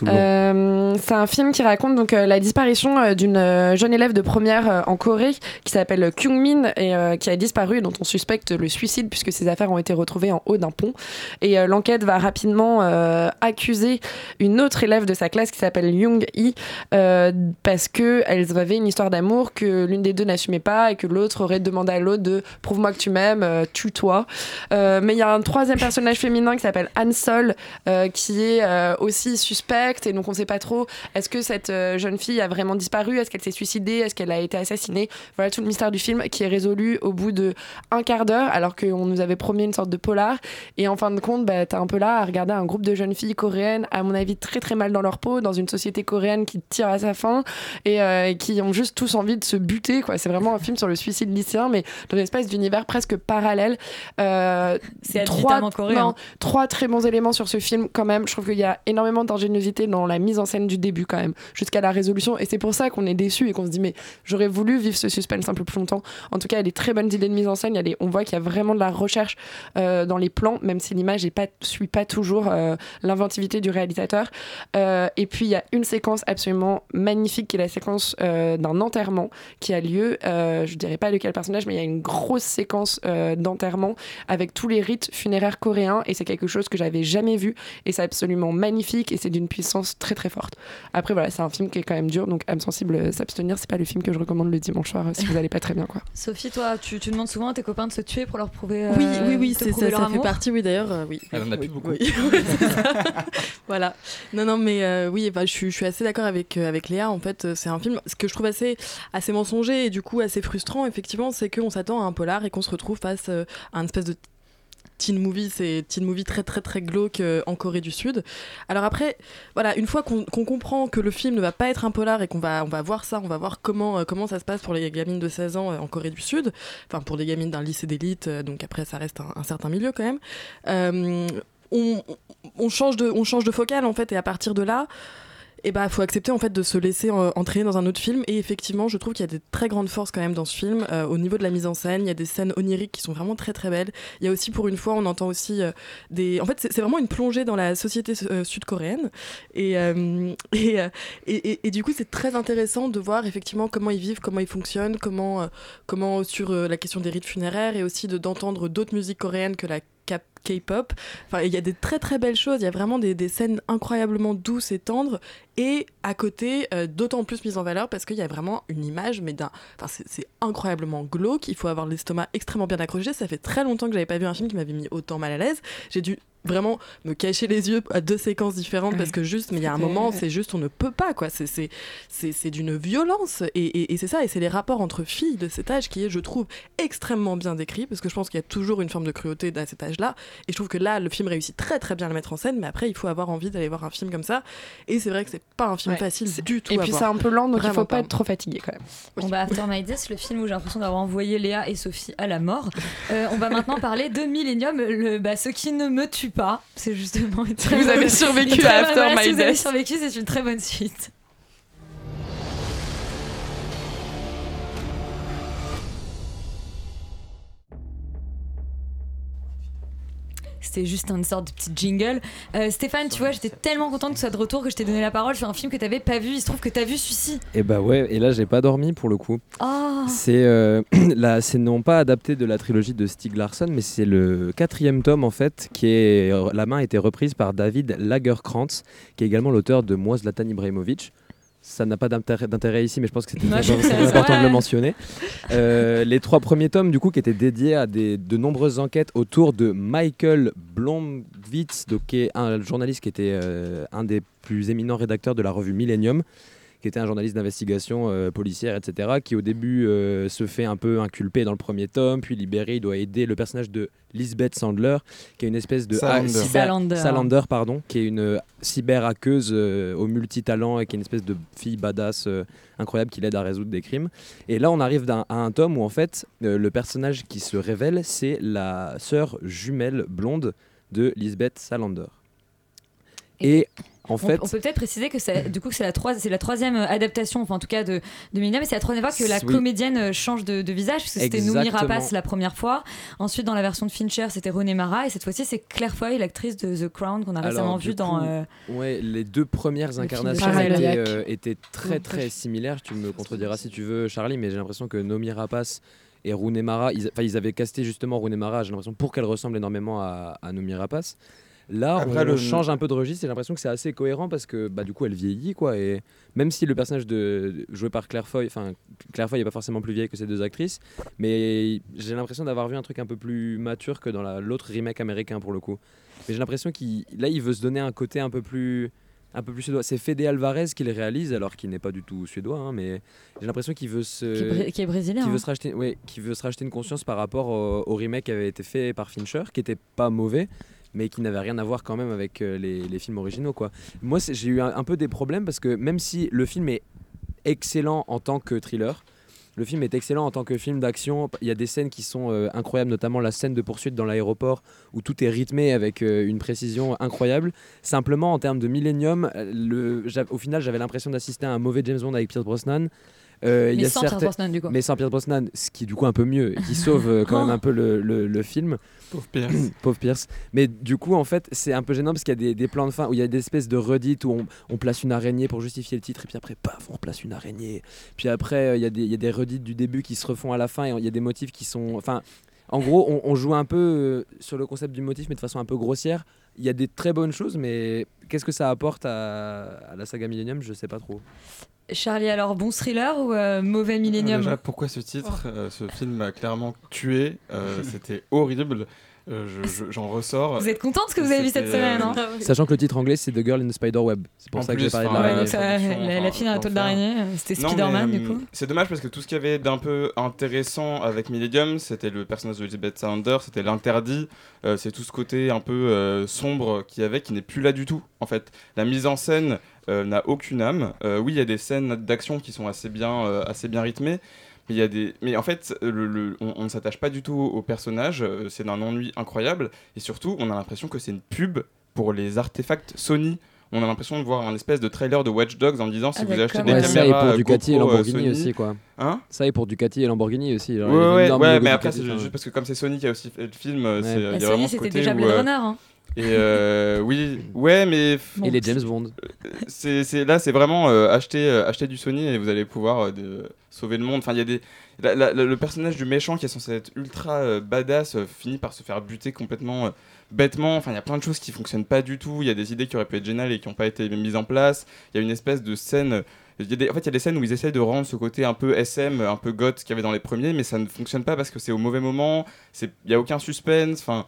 Euh, c'est un film qui raconte donc euh, la disparition euh, d'une euh, jeune élève de première euh, en Corée qui s'appelle Kyung Min et euh, qui a disparu et dont on suspecte le suicide puisque ses affaires ont été retrouvées en haut d'un pont. Et euh, l'enquête va rapidement euh, accuser une autre élève de sa classe qui s'appelle Young Hee euh, parce que elles avaient une histoire d'amour que l'une des deux n'assumait pas et que l'autre aurait demandé à l'autre de prouve-moi que tu m'aimes, euh, tue-toi. Euh, mais il y a un troisième personnage féminin qui s'appelle Han Sol euh, qui est euh, aussi suspecte et donc on sait pas trop est-ce que cette euh, jeune fille a vraiment disparu, est-ce qu'elle s'est suicidée, est-ce qu'elle a été assassinée? Voilà tout le mystère du film qui est résolu au bout de un quart d'heure alors qu'on nous avait promis une sorte de polar et en fin de compte bah, t'es un peu là à regarder un groupe de jeunes filles coréennes à mon avis très très mal dans leur peau dans une société coréenne qui tire à sa fin et euh, qui ont juste tous envie de se buter quoi. C'est vraiment un film sur le suicide lycéen mais dans une espèce d'univers presque parallèle. Euh, C'est trois, non, trois très bons éléments sur ce film quand même. Je trouve qu'il y a énormément d'ingéniosité dans la mise en scène du début quand même, jusqu'à la résolution. Et c'est pour ça qu'on est déçu et qu'on se dit mais j'aurais voulu vivre ce suspense un peu plus longtemps. En tout cas, il y a des très bonnes idées de mise en scène. Il y on voit qu'il y a vraiment de la recherche euh, dans les plans, même si l'image ne suit pas toujours euh, l'inventivité du réalisateur. Euh, et puis il y a une séquence absolument magnifique qui est la séquence d'un enterrement qui a lieu. Je dirais pas lequel personnage, mais il y a une grosse séquence d'enterrement avec tous les rites funéraires coréens et c'est quelque chose que j'avais jamais vu et c'est absolument magnifique et c'est d'une puissance très très forte. Après voilà, c'est un film qui est quand même dur donc âme sensible euh, s'abstenir, c'est pas le film que je recommande le dimanche soir euh, si vous allez pas très bien quoi. Sophie, toi, tu, tu demandes souvent à tes copains de se tuer pour leur prouver. euh, Oui, oui, oui, c'est- ça, leur ça fait partie, oui, d'ailleurs, euh, oui. Elle en a oui, plus beaucoup. oui, voilà. Non, non, mais euh, oui, enfin, je, suis, je suis assez d'accord avec, euh, avec Léa. En fait, c'est un film, ce que je trouve assez, assez mensonger et du coup assez frustrant, effectivement, c'est qu'on s'attend à un polar et qu'on se retrouve face euh, à un espèce de teen movie, c'est teen movie très très très glauque euh, en Corée du Sud. Alors après, voilà, une fois qu'on comprend que le film ne va pas être un polar et qu'on va, on va voir ça, on va voir comment, euh, comment ça se passe pour les gamines de 16 ans euh, en Corée du Sud, enfin pour des gamines d'un lycée d'élite, donc après ça reste un, certain milieu quand même. On, on change de, on change de focale en fait et à partir de là, et bah faut accepter en fait de se laisser euh, entraîner dans un autre film. Et effectivement je trouve qu'il y a des très grandes forces quand même dans ce film. Euh, au niveau de la mise en scène il y a des scènes oniriques qui sont vraiment très très belles. Il y a aussi pour une fois on entend aussi euh, des en fait c'est vraiment une plongée dans la société euh, sud-coréenne. Et, et, et, et- du coup c'est très intéressant de voir effectivement comment ils vivent comment ils fonctionnent comment comment sur la question des rites funéraires et aussi de d'entendre d'autres musiques coréennes que la cap- K-pop. Enfin, il y a des très très belles choses. Il y a vraiment des, des scènes incroyablement douces et tendres. Et à côté, euh, d'autant plus mises en valeur parce qu'il y a vraiment une image, mais d'un. Enfin, c'est- incroyablement glauque. Il faut avoir l'estomac extrêmement bien accroché. Ça fait très longtemps que j'avais pas vu un film qui m'avait mis autant mal à l'aise. J'ai dû vraiment me cacher les yeux à deux séquences différentes parce que juste, mais il y a un moment, c'est juste, on ne peut pas, quoi. C'est- C'est c'est- c'est d'une violence. Et, et- et c'est ça, et c'est les rapports entre filles de cet âge qui est, je trouve, extrêmement bien décrit parce que je pense qu'il y a toujours une forme de cruauté à cet âge-là. Et je trouve que là, le film réussit très très bien à le mettre en scène, mais après, il faut avoir envie d'aller voir un film comme ça. Et c'est vrai que c'est pas un film Ouais. facile du tout. Et à puis c'est un peu lent donc il faut pas être trop fatigué quand même. Bon bah After My Death, le film où j'ai l'impression d'avoir envoyé Léa et Sophie à la mort. Euh, on va maintenant parler de Millennium, le, bah, ce qui ne me tue pas. C'est justement. une très Vous bonne- avez survécu à After voilà, My Si vous avez survécu, c'est une très bonne suite. C'était juste une sorte de petit jingle. Euh, Stéphane, tu vois, j'étais tellement contente que tu sois de retour que je t'ai donné la parole sur un film que t'avais pas vu. Il se trouve que t'as vu celui-ci. Et bah ouais, et là j'ai pas dormi pour le coup. Oh. C'est euh, là, c'est non pas adapté de la trilogie de Stieg Larsson, mais c'est le quatrième tome en fait, qui est la main a été reprise par David Lagerkrantz, qui est également l'auteur de Moi Zlatan Ibrahimovic. Ça n'a pas d'intérêt ici, mais je pense que c'était Ouais, important de le mentionner. Euh, les trois premiers tomes, du coup, qui étaient dédiés à des, de nombreuses enquêtes autour de Michael Blomwitz, donc, qui est un journaliste qui était euh, un des plus éminents rédacteurs de la revue Millennium, qui était un journaliste d'investigation euh, policière, etc., qui au début euh, se fait un peu inculper dans le premier tome, puis libéré. Il doit aider le personnage de Lisbeth Sandler, qui est une espèce de Salander. cyber- Salander. Salander, pardon, qui est une euh, cyber-hackeuse euh, au multitalent et qui est une espèce de fille badass euh, incroyable qui l'aide à résoudre des crimes. Et là, on arrive à un tome où en fait, euh, le personnage qui se révèle, c'est la sœur jumelle blonde de Lisbeth Salander. Et en On- fait, on, peut peut-être préciser que c'est du coup c'est la, troi- c'est la troisième euh, adaptation, enfin en tout cas de, de Millennium, mais c'est la troisième fois que la Oui. comédienne euh, change de, de visage, parce que c'était Noomi Exactement. Rapace la première fois. Ensuite, dans la version de Fincher, c'était René Mara, et cette fois-ci, c'est Claire Foy, l'actrice de The Crown qu'on a Alors, récemment vue dans. euh, ouais, les deux premières incarnations étaient, euh, étaient très très similaires. Tu me contrediras si tu veux, Charlie, mais j'ai l'impression que Nomi Rapace et Rooney Mara, ils, enfin, ils avaient casté justement Rooney Mara, j'ai l'impression, pour qu'elle ressemble énormément à, à Nomi Rapace. Là, Après, on le- change un peu de registre et j'ai l'impression que c'est assez cohérent parce que bah, du coup, elle vieillit quoi. Et même si le personnage de, joué par Claire Foy, enfin, Claire Foy n'est pas forcément plus vieille que ces deux actrices, mais j'ai l'impression d'avoir vu un truc un peu plus mature que dans la- l'autre remake américain pour le coup. Mais j'ai l'impression qu'il là, il veut se donner un côté un peu plus un peu plus suédois. C'est Fede Alvarez qui le réalise, alors qu'il n'est pas du tout suédois, hein, mais j'ai l'impression qu'il veut se Qui est qui est brésilien, qui veut hein. se racheter, ouais, qui veut se racheter une conscience par rapport au, au remake qui avait été fait par Fincher, qui était pas mauvais, mais qui n'avait rien à voir quand même avec euh, les, les films originaux, quoi. Moi, j'ai eu un, un peu des problèmes parce que même si le film est excellent en tant que thriller. Le film est excellent en tant que film d'action. Il y a des scènes qui sont euh, incroyables, notamment la scène de poursuite dans l'aéroport où tout est rythmé avec euh, une précision incroyable. Simplement, en termes de Millennium, le, au final, j'avais l'impression d'assister à un mauvais James Bond avec Pierce Brosnan. Euh, Mais y a sans Pierce certains- Brosnan, du coup. Mais sans Pierce Brosnan, ce qui est du coup un peu mieux, qui sauve quand même un peu le, le- le film. Pauvre Pierce. Pauvre Pierce. Mais du coup, en fait, c'est un peu gênant parce qu'il y a des, plans de fin où il y a des espèces de redites où on, place une araignée pour justifier le titre, et puis après, paf, on place une araignée. Puis après, euh, il y, a des- redites du début qui se refont à la fin, et il y a des motifs qui sont. Enfin, en gros, on, on joue un peu euh, sur le concept du motif, mais de façon un peu grossière. Il y a des très bonnes choses, mais qu'est-ce que ça apporte à, à la saga Millennium? Je sais pas trop. Charlie, alors bon thriller ou euh, mauvais Millennium Déjà, pourquoi ce titre Euh, Ce film m'a clairement tué. Euh, C'était horrible. Euh, je- je- J'en ressors. Vous êtes content de ce que vous avez vu cette semaine hein Sachant que le titre anglais, c'est The Girl in the Spider Web. C'est pour En ça que j'ai parlé de la la, fille dans la toile d'araignée, c'était Spider-Man du coup. hum, C'est dommage parce que tout ce qu'il y avait d'un peu intéressant avec Millennium, c'était le personnage de Elizabeth Sander, c'était l'interdit, euh, c'est tout ce côté un peu euh, sombre qu'il y avait qui n'est plus là du tout. En fait, la mise en scène n'a aucune âme. Euh, oui, il y a des scènes d'action qui sont assez bien, euh, assez bien rythmées. Mais, il y a des... mais en fait, le- le- on, on ne s'attache pas du tout au personnage, euh, c'est d'un ennui incroyable, et surtout, on a l'impression que c'est une pub pour les artefacts Sony. On a l'impression de voir un espèce de trailer de Watch Dogs en disant si Ah, vous achetez des Ouais, ça et caméras pour euh, Ducati et GoPro, euh, Lamborghini Sony- aussi, quoi. Hein? Ça et pour Ducati et Lamborghini aussi. genre, Ouais, ouais, mais après, c'est juste parce que comme c'est Sony qui a aussi fait le film, euh, c'est, il y a Bah, vraiment Sony, c'était déjà Blade euh, Runner. hein. Et euh, oui, ouais, mais Et les James Bond. c'est, c'est- là, c'est vraiment euh, acheter, euh, acheter du Sony et vous allez pouvoir euh, de- sauver le monde. Enfin, il y a des, la- la- la- le personnage du méchant qui est censé être ultra euh, badass euh, finit par se faire buter complètement euh, bêtement. Enfin, il y a plein de choses qui fonctionnent pas du tout. Il y a des idées qui auraient pu être géniales et qui n'ont pas été mises en place. Il y a une espèce de scène. il y a des- en fait, il y a des scènes où ils essayent de rendre ce côté un peu SM, un peu goth qu'il y avait dans les premiers, mais ça ne fonctionne pas parce que c'est au mauvais moment. c'est- Il n'y a aucun suspense. Enfin,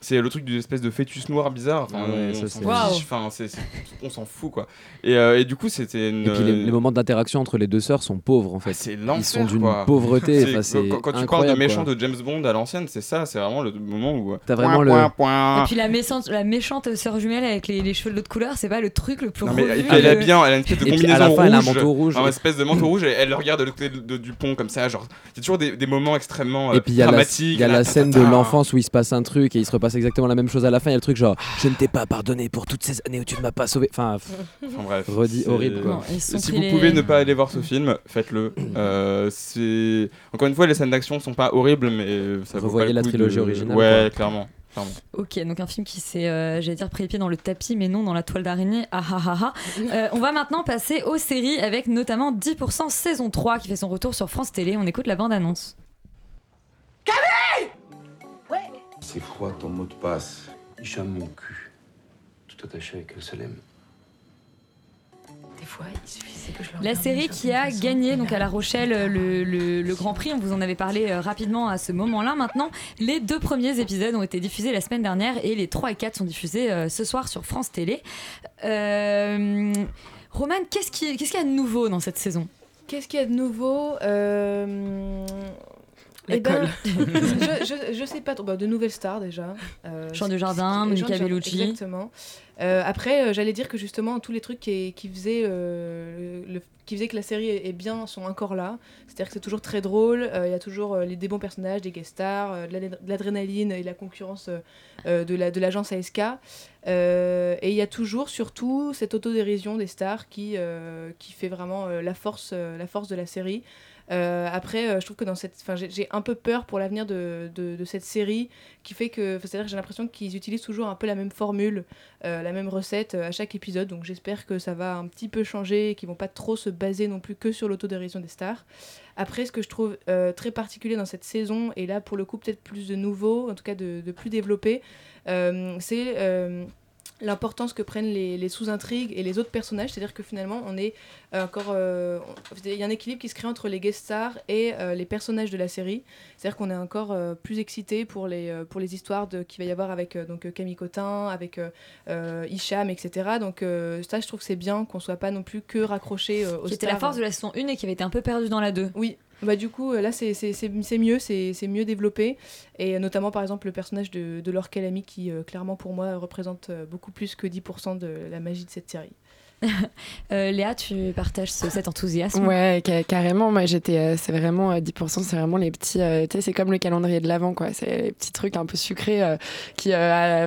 c'est le truc d'une espèce de fœtus noir bizarre. Enfin, Ah ouais, on, c'est- s'en c'est- c'est- fout quoi. Et, euh, et du coup, c'était une. Et puis les, euh, les moments d'interaction entre les deux sœurs sont pauvres en fait. c'est Ils sont d'une pauvreté. C'est- enfin, c'est quand, quand tu parles de méchant quoi. de James Bond à l'ancienne, c'est ça, c'est vraiment le moment où. euh, T'as point, vraiment le- point, point. Et puis la méchante, la méchante sœur jumelle avec les, les cheveux de l'autre couleur, c'est pas le truc le plus Non, mais revu, elle est bien, elle a une espèce de Et puis, combinaison à la fin, elle a un rouge, manteau rouge. un espèce de manteau rouge, et elle le regarde de l'autre côté du pont comme ça, genre. Il y a toujours des, moments extrêmement Et puis il y a la, dramatiques. il y a la scène de l'enfance où il se passe un truc et il se repasse exactement la même chose à la fin. Il y a le truc genre je ne t'ai pas pardonné pour toutes ces années où tu ne m'as pas sauvé. Enfin, bref. redit horrible quoi. Si vous les- pouvez ne pas aller voir ce film, faites-le. Euh, c'est encore une fois les scènes d'action sont pas horribles, mais ça vaut Revoyez pas le la coup trilogie de- originale, Ouais, quoi. clairement. Ok, donc un film qui s'est, euh, j'allais dire, pris les pieds dans le tapis, mais non dans la toile d'araignée. Ah ah ah ah. Euh, on va maintenant passer aux séries avec notamment 10% saison 3 qui fait son retour sur France Télé. On écoute la bande-annonce. C'est quoi ton mot de passe J'aime mon cul. Tout attaché avec le Salem. T'es fois, il suffisait que je le La regarde série qui a façon gagné donc à La. Rochelle le, le- le Grand Prix, on vous en avait parlé euh, rapidement à ce moment-là. Maintenant, les deux premiers épisodes ont été diffusés la semaine dernière et les 3 et 4 sont diffusés euh, ce soir sur France Télé. Euh, Roman, qu'est-ce qui- qu'est-ce qu'il y a de nouveau dans cette saison? Qu'est-ce qu'il y a de nouveau? Euh, eh ben, je, je, je sais pas trop. Bah, de nouvelles stars déjà. Euh, Jean c'est- Dujardin, c'est- Monica Bellucci. Exactement. Euh, après, euh, j'allais dire que justement, tous les trucs qui, qui faisaient, euh, le, qui faisaient que la série est, est bien sont encore là. C'est-à-dire que c'est toujours très drôle. euh, Il y a toujours euh, les, des bons personnages, des guest stars, euh, de l'adrénaline et la concurrence euh, euh, de la- de l'agence ASK. Euh, et il y a toujours, surtout, cette autodérision des stars qui, euh, qui fait vraiment euh, la, force, euh, la force de la série. Euh, après, euh, je trouve que dans cette, enfin, j'ai un peu peur pour l'avenir de, de, cette série, qui fait que, c'est-à-dire que j'ai l'impression qu'ils utilisent toujours un peu la même formule, euh, la même recette à chaque épisode. Donc j'espère que ça va un petit peu changer, et qu'ils vont pas trop se baser non plus que sur l'autodérision des stars. Après, ce que je trouve très particulier dans cette saison, et là pour le coup peut-être plus de nouveau, en tout cas de, plus développé, c'est l'importance que prennent les, les sous-intrigues et les autres personnages. C'est-à-dire que finalement, on est euh, encore. euh, Il y a un équilibre qui se crée entre les guest stars et euh, les personnages de la série. C'est-à-dire qu'on est encore plus excité pour les, pour les histoires qu'il va y avoir avec donc, Camille Cotin, avec Hicham, etc. Donc, ça, je trouve que c'est bien qu'on soit pas non plus que raccroché euh, aux Qui était la force de la saison 1 et qui avait été un peu perdue dans la 2. Oui, bah du coup là c'est mieux, c'est mieux développé et notamment par exemple le personnage de, de Laure Calamy qui euh, clairement pour moi représente euh, beaucoup plus que 10% de la magie de cette série. Euh, Léa, tu partages ce- cet enthousiasme Ouais, ca- carrément. Moi, j'étais. euh, c'est vraiment euh, 10%, c'est vraiment les petits. euh, tu sais, c'est comme le calendrier de l'avant, quoi. C'est les petits trucs un peu sucrés euh, qui, euh,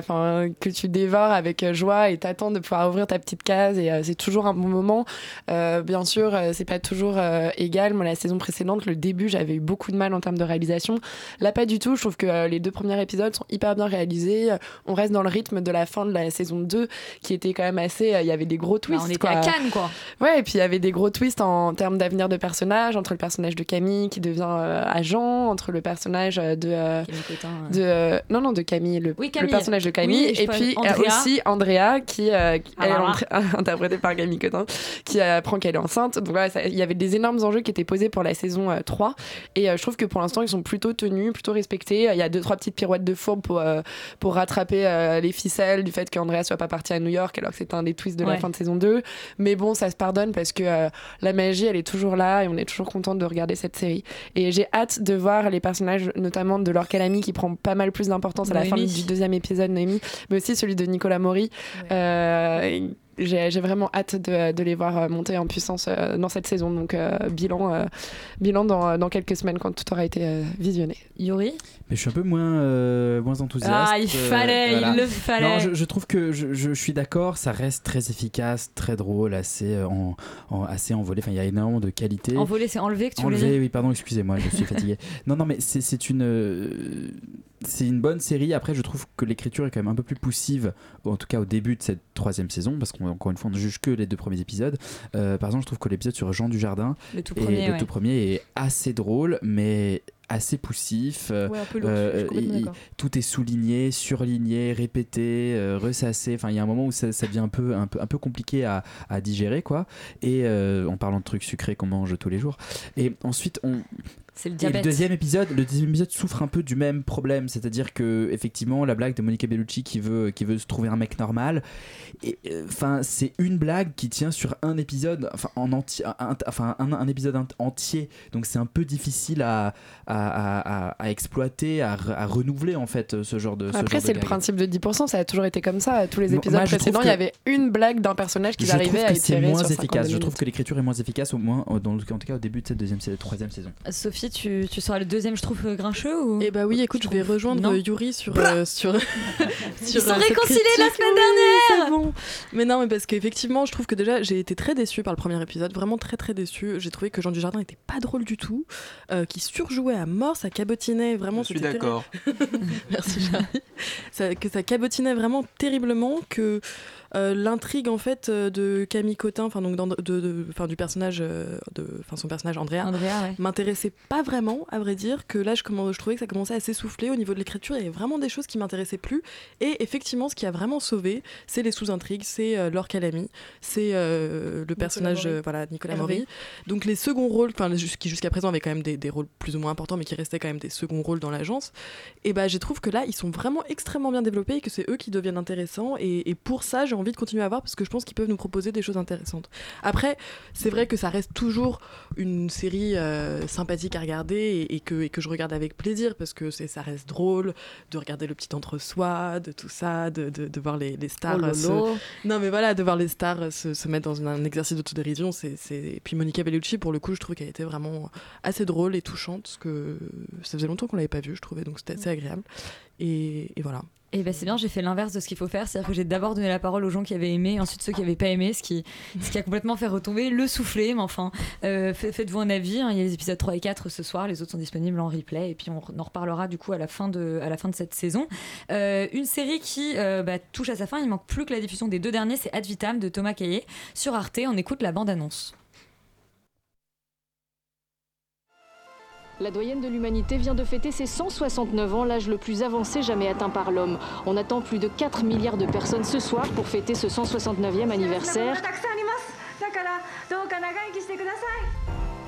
que tu dévores avec euh, joie et t'attends de pouvoir ouvrir ta petite case. Et euh, c'est toujours un bon moment. Euh, bien sûr, euh, c'est pas toujours euh, égal. Moi, la saison précédente, le début, j'avais eu beaucoup de mal en termes de réalisation. Là, pas du tout. Je trouve que euh, les deux premiers épisodes sont hyper bien réalisés. On reste dans le rythme de la fin de la saison 2, qui était quand même assez. euh, Il y avait des gros twists. Bah, on était quoi. à Cannes, quoi. Ouais, et puis il y avait des gros twists en termes d'avenir de personnages, entre le personnage de Camille qui devient euh, agent, entre le personnage euh, de. euh, de euh, non, non, de Camille, le, Oui, le Camille. personnage de Camille, Oui, et puis Andrea. aussi Andrea, qui, Ah elle est interprétée par Camille Cotin, qui apprend qu'elle est enceinte. Donc voilà, il y avait des énormes enjeux qui étaient posés pour la saison euh, 3, et je trouve que pour l'instant, ils sont plutôt tenus, plutôt respectés. Il y a deux, trois petites pirouettes de fourbe pour, pour rattraper les ficelles du fait qu'Andrea soit pas partie à New York, alors que c'était un des twists de la fin de saison 2. Mais bon, ça se pardonne parce que euh, la magie, elle est toujours là et on est toujours content de regarder cette série. Et j'ai hâte de voir les personnages, notamment de Laure Calamy, qui prend pas mal plus d'importance à la fin du deuxième épisode, Noémie, mais aussi celui de Nicolas Maury. Euh, j'ai vraiment hâte de, de les voir euh, monter en puissance dans cette saison. Donc, euh, bilan, bilan dans, dans quelques semaines quand tout aura été visionné. Yuri? Mais je suis un peu moins, euh, moins enthousiaste. Ah, il euh, fallait, il le fallait. Non, je, je trouve que je, suis d'accord, ça reste très efficace, très drôle, assez, euh, en, en- assez envolé. Enfin, il y a énormément de qualité. Envolé, c'est enlevé que tu voulais Enlevé, dire oui, pardon, excusez-moi, je suis fatigué. Non, non, mais c'est une, c'est une bonne série. Après, je trouve que l'écriture est quand même un peu plus poussive, en tout cas au début de cette troisième saison, parce qu'encore une fois, on ne juge que les deux premiers épisodes. Euh, par exemple, je trouve que l'épisode sur Jean Dujardin, Le tout et premier, le ouais. tout premier est assez drôle, mais assez poussif. Euh, Ouais, un peu lourd, je suis complètement il- d'accord. tout est souligné, surligné, répété, euh, ressassé. Enfin, il y a un moment où ça, ça devient un peu, un peu, un peu compliqué à, à digérer, quoi. Et euh, en parlant de trucs sucrés qu'on mange tous les jours. Et ensuite, on. C'est le deuxième épisode, le deuxième épisode souffre un peu du même problème, c'est-à-dire que effectivement la blague de Monica Bellucci qui veut qui veut se trouver un mec normal, euh, enfin c'est une blague qui tient sur un épisode, enfin en entier, un, enfin un, un épisode ent- entier, donc c'est un peu difficile à à, à- à- à exploiter, à, re- à renouveler en fait ce genre de. Après, c'est le principe de 10%, ça a toujours été comme ça. Tous les épisodes précédents, il y avait une blague d'un personnage qui Je arrivait trouve à que c'est étirer moins sur 52 efficace. Je trouve que l'écriture est moins efficace, au moins euh, dans le, en tout cas au début de cette deuxième, troisième saison. Sophie, tu, tu seras le deuxième, je trouve, euh, grincheux ou Et bah oui, écoute, je vais rejoindre Non. euh, Yuri sur. euh, sur, Ils sur, sont réconciliés la semaine dernière bon. Mais non, mais parce qu'effectivement, je trouve que déjà, j'ai été très déçue par le premier épisode, vraiment très très déçue. J'ai trouvé que Jean Dujardin était pas drôle du tout, euh, qui surjouait à mort, ça cabotinait vraiment. Je suis d'accord. Merci Charlie. Ça- que ça cabotinait vraiment terriblement, que euh, l'intrigue en fait euh, de Camille Cotin, enfin donc dans- de, de- enfin, du personnage, euh, de, enfin son personnage Andrea, Andrea, ouais. m'intéressait pas vraiment, à vrai dire, que là je, trouvais que ça commençait à s'essouffler au niveau de l'écriture, il y avait vraiment des choses qui m'intéressaient plus, et effectivement ce qui a vraiment sauvé, c'est les sous-intrigues, c'est euh, Laure Calamy, c'est euh, le personnage, euh, voilà, Nicolas. Maury, donc les seconds rôles, enfin qui jusqu'à présent avaient quand même des, des rôles plus ou moins importants, mais qui restaient quand même des seconds rôles dans l'agence, et bah je trouve que là ils sont vraiment extrêmement bien développés et que c'est eux qui deviennent intéressants, et, et pour ça j'ai envie de continuer à voir parce que je pense qu'ils peuvent nous proposer des choses intéressantes. Après, c'est vrai que ça reste toujours une série euh, sympathique à regarder et, et que, et que je regarde avec plaisir parce que ça reste drôle de regarder le petit entre-soi, de tout ça, de, de, de voir les, les stars. Oh se... Non, mais voilà, de voir les stars euh, se, se mettre dans un, un exercice d'autodérision. C'est, c'est... Et puis Monica Bellucci, pour le coup, je trouve qu'elle était vraiment assez drôle et touchante parce que ça faisait longtemps qu'on l'avait pas vue, je trouvais, donc c'était assez agréable. Et, et voilà. Et ben c'est bien, j'ai fait l'inverse de ce qu'il faut faire, c'est-à-dire que j'ai d'abord donné la parole aux gens qui avaient aimé, ensuite ceux qui n'avaient pas aimé, ce qui, a complètement fait retomber le soufflet. Mais enfin, euh, fait- faites-vous un avis. hein, il y a les épisodes 3 et 4 ce soir, les autres sont disponibles en replay, et puis on en reparlera du coup à la fin de, cette saison. Euh, une série qui euh, bah, touche à sa fin, il manque plus que la diffusion des deux derniers, c'est Ad Vitam de Thomas Caillé sur Arte. On écoute la bande-annonce. La doyenne de l'humanité vient de fêter ses 169 ans, l'âge le plus avancé jamais atteint par l'homme. On attend plus de 4 milliards de personnes ce soir pour fêter ce 169e anniversaire.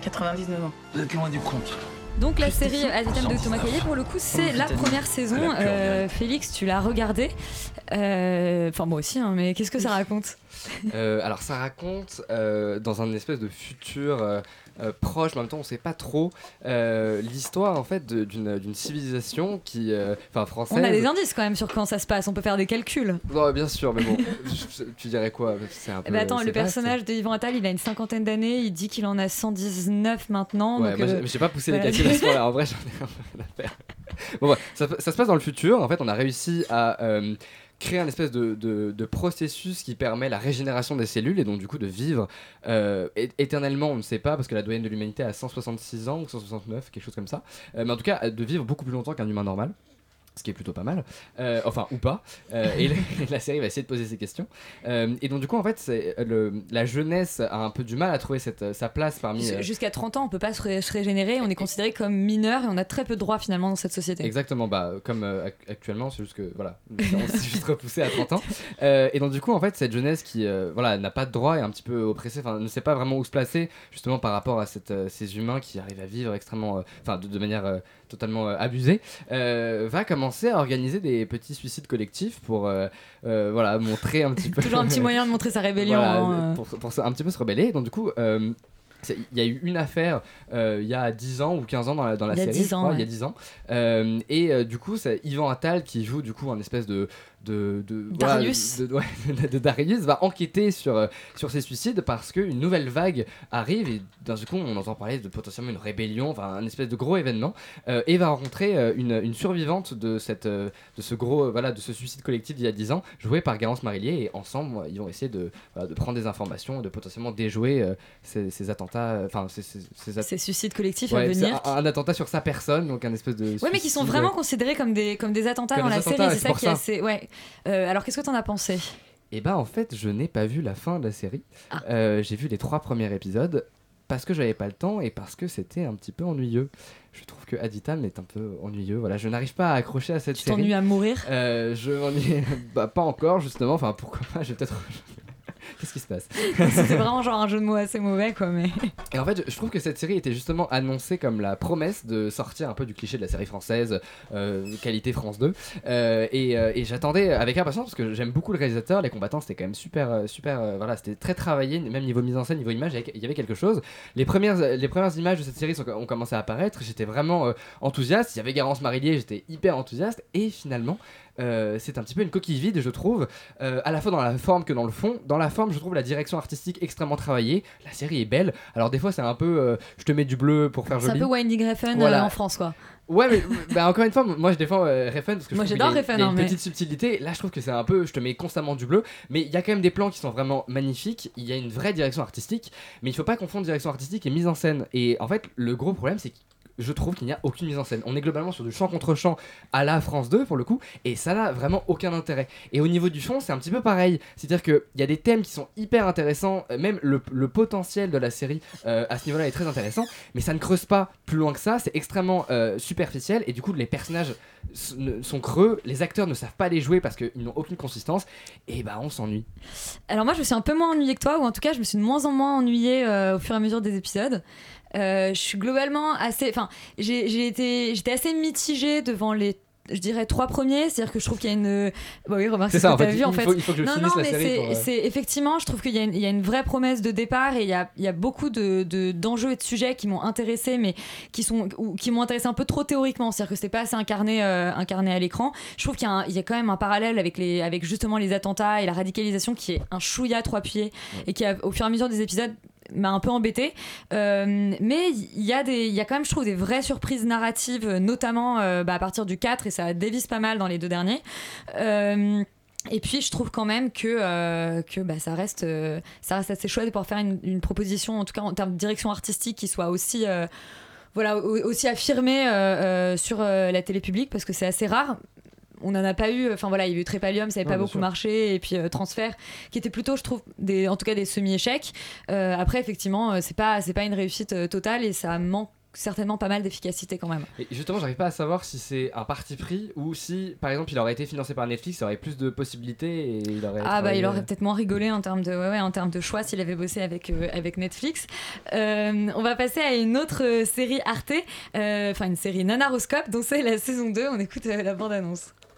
99 ans. Vous êtes loin du compte. Donc la série Ad Vitam de Thomas Caillé, pour le coup, c'est la première saison. Euh, Félix, tu l'as regardée. Euh, Enfin, moi aussi, hein, mais qu'est-ce que ça raconte? Euh, alors ça raconte euh, dans un espèce de futur euh, proche, mais en même temps on sait pas trop l'histoire en fait d'une civilisation qui, enfin française. On a des indices quand même sur comment ça se passe, on peut faire des calculs. Non, bien sûr, mais bon, tu dirais quoi? Un peu. Eh ben attends, le personnage de Yvan Attal, il a une cinquantaine d'années, il dit qu'il en a 119 maintenant. Ouais, donc, moi, j'ai- mais j'ai pas poussé voilà. les calculs à ce point-là. En vrai, j'en ai un peu à faire. Bon, ouais, ça, ça se passe dans le futur. En fait, on a réussi à créer un espèce de, processus qui permet la régénération des cellules et donc du coup de vivre euh, éternellement. On ne sait pas parce que la doyenne de l'humanité a 166 ans ou 169, quelque chose comme ça. Euh, mais en tout cas, de vivre beaucoup plus longtemps qu'un humain normal. Ce qui est plutôt pas mal, Euh, enfin ou pas. Euh, et, la, la série va essayer de poser ces questions. Euh, et donc du coup en fait, le, la jeunesse a un peu du mal à trouver cette, sa place parmi. Jus- Jusqu'à 30 ans, on peut pas se, ré- se régénérer, on est considéré comme mineur et on a très peu de droits finalement dans cette société. Exactement, bah, comme ac- actuellement, c'est juste que voilà, on s'est juste repoussé à 30 ans. Et donc, du coup, en fait, cette jeunesse qui voilà, n'a pas de droit, est un petit peu oppressée, enfin, ne sait pas vraiment où se placer, justement par rapport à cette, ces humains qui arrivent à vivre extrêmement, enfin, de, de manière totalement euh, abusée, euh, va commencer à organiser des petits suicides collectifs pour euh, voilà, montrer un petit peu. Toujours un petit moyen de montrer sa rébellion. Voilà, hein, pour, un petit peu se rebeller. Donc, du coup. il y a eu une affaire euh, il y a 10 ans ou 15 ans dans la, dans la Il série, 10 je ans, il y a ouais. 10 ans. Euh, et euh, du coup, c'est Yvan Attal qui joue du coup un espèce de. De, de voilà, Darius. de, de- ouais, de Darius va enquêter sur, euh, sur ces suicides parce qu'une nouvelle vague arrive et d'un coup on entend parler de potentiellement une rébellion, enfin un espèce de gros événement euh, et va rencontrer euh, une, une survivante de, cette, de ce gros voilà de ce suicide collectif d'il y a 10 ans jouée par Garance Marillier et ensemble ils vont essayer de, voilà, de prendre des informations et de potentiellement déjouer ces, ces attentats enfin ces, ces, ces, at- Ces suicides collectifs à Ouais, venir. un, un attentat sur sa personne donc un espèce de Ouais, mais qui sont vraiment considérés comme des, comme des attentats Comme dans des la attentats, série. c'est ça qui est assez. Ouais. Euh, alors, qu'est-ce que t'en as pensé? Et bah en fait, je n'ai pas vu la fin de la série. Ah. Euh, j'ai vu les trois premiers épisodes parce que j'avais pas le temps et parce que c'était un petit peu ennuyeux. Je trouve que Aditam est un peu ennuyeux. Voilà, je n'arrive pas à accrocher à cette Tu série. t'ennuies à mourir? Euh, Je m'ennuie. bah pas encore justement. Enfin pourquoi pas? Je vais peut-être. Qu'est-ce qui se passe C'était vraiment genre un jeu de mots assez mauvais, quoi. Mais Et en fait, je- trouve que cette série était justement annoncée comme la promesse de sortir un peu du cliché de la série française, euh, qualité France 2. Euh, et euh, et j'attendais avec impatience parce que j'aime beaucoup le réalisateur, les combattants c'était quand même super, super, voilà, c'était très travaillé, même niveau mise en scène, niveau image, il y avait- quelque chose. Les premières, les premières images de cette série sont- ont commencé à apparaître, j'étais vraiment enthousiaste. Il y avait Garance Marillier, j'étais hyper enthousiaste. Et finalement, euh, c'est un petit peu une coquille vide, je trouve, euh, à la fois dans la forme que dans le fond. Dans la forme, je trouve la direction artistique extrêmement travaillée. La série est belle. Alors des fois, c'est un peu, euh, je te mets du bleu pour faire c'est un joli. peu Voilà. euh, en France, quoi. Ouais, mais bah, encore une fois, moi je défends euh, Refn parce que je Moi, trouve j'adore qu'il y a- Refn, il y a hein, une mais- petite subtilité. Là, je trouve que c'est un peu, je te mets constamment du bleu, mais il y a quand même des plans qui sont vraiment magnifiques. Il y a une vraie direction artistique, mais il faut pas confondre direction artistique et mise en scène. Et en fait, le gros problème, c'est que je trouve qu'il n'y a aucune mise en scène. On est globalement sur du chant contre chant à la France 2 pour le coup, et ça n'a vraiment aucun intérêt. Et au niveau du fond, c'est un petit peu pareil. C'est-à-dire qu'il y a des thèmes qui sont hyper intéressants, euh, même le, potentiel de la série euh, à ce niveau-là est très intéressant, mais ça ne creuse pas plus loin que ça, c'est extrêmement euh, superficiel, et du coup, les personnages sont creux, les acteurs ne savent pas les jouer parce qu'ils n'ont aucune consistance, et bah on s'ennuie. Alors moi je me suis un peu moins ennuyée que toi, ou en tout cas je me suis de moins en moins ennuyée au fur et à mesure des épisodes. Euh, je suis globalement assez... Enfin, j'ai été... j'étais assez mitigée devant les... Je dirais trois premiers, c'est-à-dire que je trouve qu'il y a une. Bah oui, remarque, C'est c'est ça, ce en que fait, t'as vu en faut- fait. il faut que je non, non, mais c'est- euh, c'est effectivement, je trouve qu'il y, a une- il y a une vraie promesse de départ et il y a, il y a beaucoup de- de- d'enjeux et de sujets qui m'ont intéressé, mais qui sont ou qui m'ont intéressé un peu trop théoriquement. C'est-à-dire que c'était pas assez incarné, euh, incarné à l'écran. Je trouve qu'il y a quand même un parallèle avec les, avec justement les attentats et la radicalisation qui est un chouïa trois pieds et qui a, au fur et à mesure des épisodes m'a un peu embêté mais il y a y a quand même je trouve des vraies surprises narratives euh, notamment euh, bah, à partir du 4 et ça dévisse pas mal dans les deux derniers Euh, et puis je trouve quand même que, euh, que bah, ça, reste, euh, ça reste assez chouette pouvoir faire une, proposition, en tout cas en termes de direction artistique, qui soit aussi, euh, voilà, au- aussi affirmée euh, euh, sur euh, la télé publique, parce que c'est assez rare. On n'en a pas eu, enfin voilà, il y a eu Trépalium, ça n'avait pas beaucoup sûr. marché, et puis euh, Transfert, qui était plutôt, je trouve, des, en tout cas des semi-échecs. Euh, après, effectivement, euh, c'est pas, c'est pas une réussite totale, et ça manque certainement pas mal d'efficacité quand même. Et justement, j'arrive pas à savoir si c'est un parti pris ou si, par exemple, il aurait été financé par Netflix, il aurait plus de possibilités et il aurait. Ah bah il aurait peut-être moins rigolé en termes de ouais, ouais, en termes de choix s'il avait bossé avec euh, avec Netflix. Euh, on va passer à une autre série Arte, euh, enfin une série Nanaroscope dont c'est la saison 2. On écoute la bande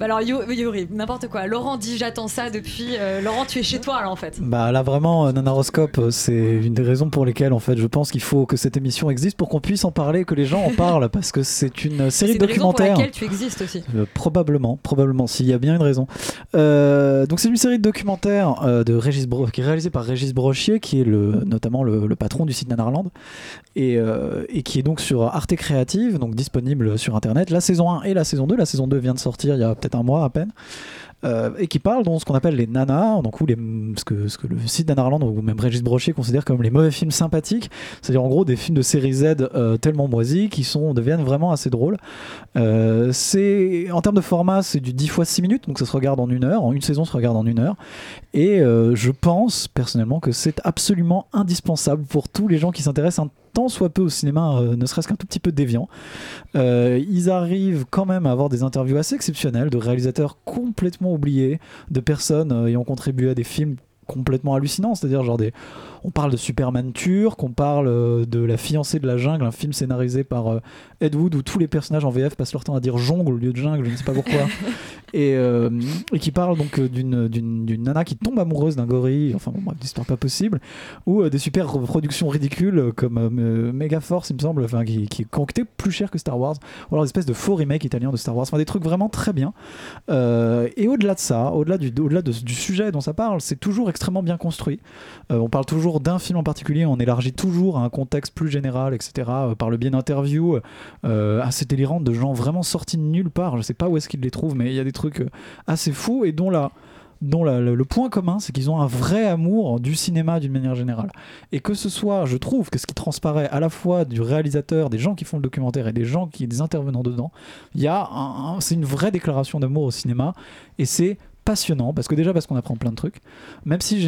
Bah alors Yuri, n'importe quoi. Laurent dit j'attends ça depuis. euh, Laurent tu es chez toi là en fait. Bah là vraiment, euh, Nanaroscope, euh, c'est une des raisons pour lesquelles en fait je pense qu'il faut que cette émission existe pour qu'on puisse en parler, que les gens en parlent, parce que c'est une série C'est une raison pour documentaire. laquelle tu existes aussi. Euh, probablement, probablement, s'il y a bien une raison. Donc c'est une série de documentaires de Régis Bro- qui est réalisée par Régis Brochier, qui est le, notamment le, le patron du site Nanarland, et, et qui est donc sur Arte Créative, donc disponible sur Internet. La saison 1 et la saison 2. La saison 2 vient de sortir il y a peut-être un mois à peine. Euh, et qui parle de ce qu'on appelle les nanas, donc ou les, ce, que, ce que le site d'Anarland ou même Régis Brochier considère comme les mauvais films sympathiques, c'est-à-dire en gros des films de série Z euh, tellement moisis qui sont, deviennent vraiment assez drôles. Euh, c'est en termes de format, c'est du 10 fois 6 minutes, donc ça se regarde en une heure, en une saison se regarde en une heure. Et je pense personnellement que c'est absolument indispensable pour tous les gens qui s'intéressent un tant soit peu au cinéma, euh, ne serait-ce qu'un tout petit peu déviant. Euh, ils arrivent quand même à avoir des interviews assez exceptionnelles de réalisateurs complètement oubliés, de personnes euh, ayant contribué à des films complètement hallucinants, c'est-à-dire genre des on parle de Superman turc, on parle euh, de La fiancée de la jungle, un film scénarisé par euh, Ed Wood où tous les personnages en VF passent leur temps à dire jongle au lieu de jungle, je ne sais pas pourquoi. et, euh, et qui parle donc d'une, nana qui tombe amoureuse d'un gorille, enfin bon, bref, d'histoire pas possible, ou euh, des super productions ridicules comme euh, Megaforce, il me semble, enfin, qui, qui, coûté plus cher que Star Wars, ou alors des espèces de faux remakes italiens de Star Wars, enfin des trucs vraiment très bien. Et au-delà de ça, au-delà, du, au-delà de- du sujet dont ça parle, c'est toujours extrêmement bien construit. On parle toujours d'un film en particulier, on élargit toujours à un contexte plus général, etc., euh, par le biais d'interviews euh, assez délirantes de gens vraiment sortis de nulle part. Je sais pas où est-ce qu'ils les trouvent, mais il y a des trucs euh, assez fous et dont la dont le, point commun, c'est qu'ils ont un vrai amour du cinéma d'une manière générale. Et que ce soit, je trouve que ce qui transparaît à la fois du réalisateur, des gens qui font le documentaire et des gens qui, des intervenants dedans, il y a c'est une vraie déclaration d'amour au cinéma et c'est passionnant parce que déjà parce qu'on apprend plein de trucs même si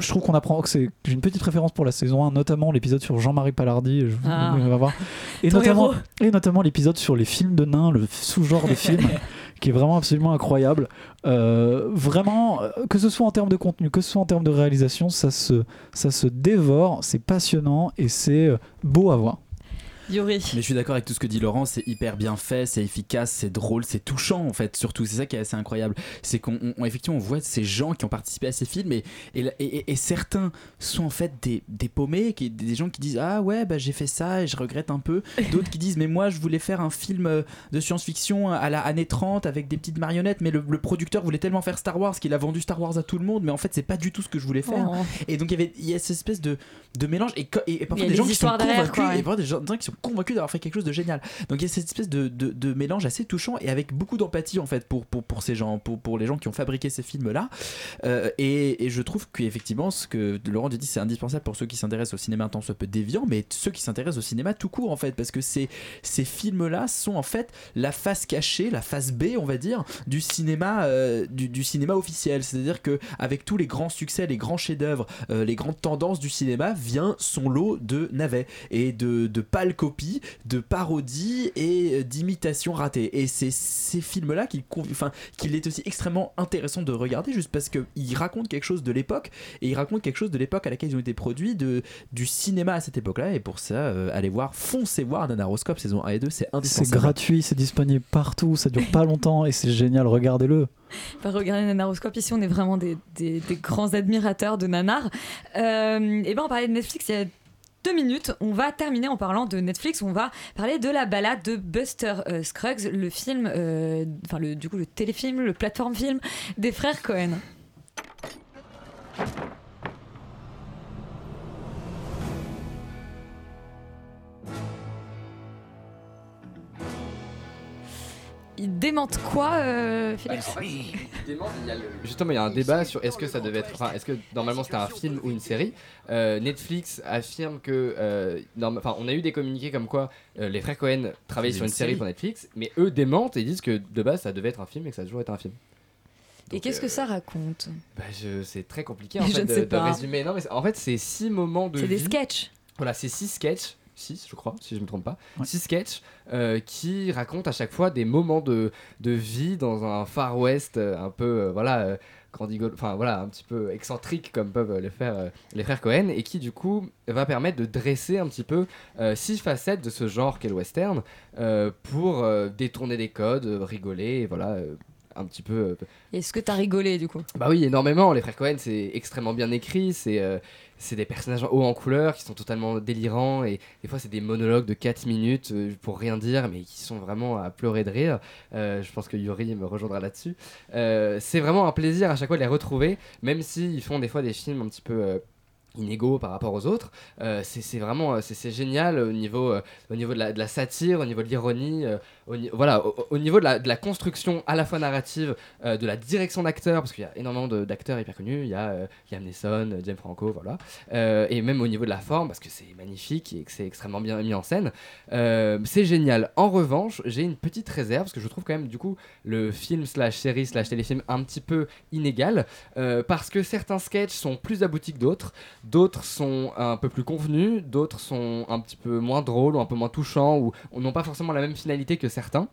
je trouve qu'on apprend que c'est j'ai une petite préférence pour la saison 1 notamment l'épisode sur Jean-Marie Palardi je, Ah. on va voir et notamment héros. et notamment l'épisode sur les films de nains le sous-genre de film qui est vraiment absolument incroyable Euh, vraiment euh, que ce soit en termes de contenu que ce soit en termes de réalisation ça se ça se dévore c'est passionnant et c'est euh, beau à voir Yuri. Mais je suis d'accord avec tout ce que dit Laurent, c'est hyper bien fait, c'est efficace, c'est drôle, c'est touchant en fait, surtout. C'est ça qui est assez incroyable. C'est qu'on on- on- effectivement on voit ces gens qui ont participé à ces films et, et, et- et certains sont en fait des, des paumés, qui, des gens qui disent Ah ouais, bah, j'ai fait ça et je regrette un peu. D'autres qui disent Mais moi je voulais faire un film euh, de science-fiction à la année 30 avec des petites marionnettes, mais le, le producteur voulait tellement faire Star Wars qu'il a vendu Star Wars à tout le monde, mais en fait c'est pas du tout ce que je voulais faire. Oh. Et donc il y avait il y a cette espèce de, de mélange et, parfois des gens qui sont convaincus et parfois des gens qui sont sont convaincus d'avoir fait quelque chose de génial. Donc il y a cette espèce de, de- mélange assez touchant et avec beaucoup d'empathie en fait pour, pour, pour ces gens, pour, pour les gens qui ont fabriqué ces films-là. Euh, et, je trouve qu'effectivement, ce que Laurent dit, c'est indispensable pour ceux qui s'intéressent au cinéma un tant soit peu déviant, mais ceux qui s'intéressent au cinéma tout court en fait, parce que ces, ces films-là sont en fait la face cachée, la face B, on va dire, du cinéma, euh, du cinéma officiel. C'est-à-dire que avec tous les grands succès, les grands chefs-d'œuvre, euh, les grandes tendances du cinéma, vient son lot de navets et de, de pâles copies, de parodies et euh, d'imitations ratées. Et c'est ces films-là qu'il enfin, qu'il est aussi extrêmement intéressant de regarder, juste parce qu'ils racontent quelque chose de l'époque et ils racontent quelque chose de l'époque à laquelle ils ont été produits, de, du cinéma à cette époque-là. Et pour ça, euh, allez voir, foncez voir Nanaroscope saison 1 et 2, c'est C'est indispensable. gratuit, c'est disponible partout, ça dure pas longtemps et c'est génial, regardez-le. Bah, regardez Nanaroscope, ici on est vraiment des, des- des grands admirateurs de Nanar. Euh, et ben on parlait de Netflix il y a deux minutes. On va terminer en parlant de Netflix. On va parler de la balade de Buster euh, Scruggs, le film, euh, enfin le, du coup le téléfilm, le plateforme film des frères Cohen. Ils démentent quoi, euh, Félix Justement, il y a un débat sur est-ce que ça devait être. Enfin, est-ce que normalement c'était un film ou une série Euh, Netflix affirme que. euh, norm- Enfin, on a eu des communiqués comme quoi euh, les frères Cohen travaillaient sur une une série pour Netflix, mais eux démentent et disent que de base ça devait être un film et que ça a toujours été un film. Et qu'est-ce euh, que ça raconte? Bah, je- c'est très compliqué en Je fait ne de, sais de pas. résumer. Non, mais en fait, c'est six moments de C'est des sketchs. Voilà, c'est six sketchs. 6 je crois, si je me trompe pas. Six sketchs euh, qui racontent à chaque fois des moments de, de vie dans un Far West euh, un peu, euh, voilà, enfin voilà, un petit peu excentrique comme peuvent le faire les frères Cohen et qui du coup va permettre de dresser un petit peu six facettes de ce genre qu'est le western pour détourner des codes, rigoler, et voilà. Un petit peu euh, Est-ce que t'as rigolé du coup? Bah oui, énormément. Les frères Cohen, c'est extrêmement bien écrit. C'est euh, c'est des personnages hauts en couleur qui sont totalement délirants. Et des fois, c'est des monologues de 4 minutes euh, pour rien dire, mais qui sont vraiment à pleurer de rire. Euh, je pense que Yuri me rejoindra là-dessus. C'est vraiment un plaisir à chaque fois de les retrouver, même s'ils font des fois des films un petit peu. inégaux par rapport aux autres Euh, c'est vraiment c'est c'est génial au niveau euh, au niveau de la, de la satire au niveau de l'ironie euh, au, voilà au, au niveau de la, construction à la fois narrative euh, de la direction d'acteurs parce qu'il y a énormément d'acteurs hyper connus il y a euh, Liam Neeson euh, James Franco voilà Euh, et même au niveau de la forme parce que c'est magnifique et que c'est extrêmement bien mis en scène c'est génial. En revanche j'ai une petite réserve parce que je trouve quand même du coup le film slash série slash téléfilm un petit peu inégal parce que certains sketchs sont plus aboutis que d'autres. D'autres sont un peu plus convenus d'autres sont un petit peu moins drôles ou un peu moins touchants ou n'ont pas forcément la même finalité que certains certains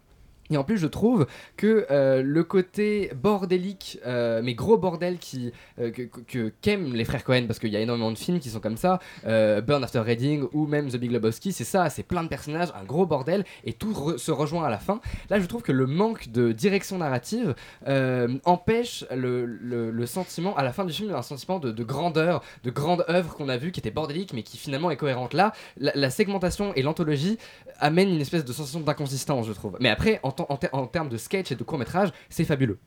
et en plus, je trouve que euh, le côté bordélique, euh, mais gros bordel qui euh, que- que- qu'aiment les frères Cohen, parce qu'il y a énormément de films qui sont comme ça, Burn After Reading ou même The Big Lebowski, c'est ça, c'est plein de personnages, un gros bordel, et tout se rejoint à la fin. Là, je trouve que le manque de direction narrative empêche le, le- sentiment, à la fin du film, un sentiment de, de grandeur, de grande œuvre qu'on a vu, qui était bordélique, mais qui finalement est cohérente. Là, la, segmentation et l'anthologie amènent une espèce de sensation d'inconsistance, je trouve. Mais après, en, ter- en termes de sketch et de court-métrage, c'est fabuleux.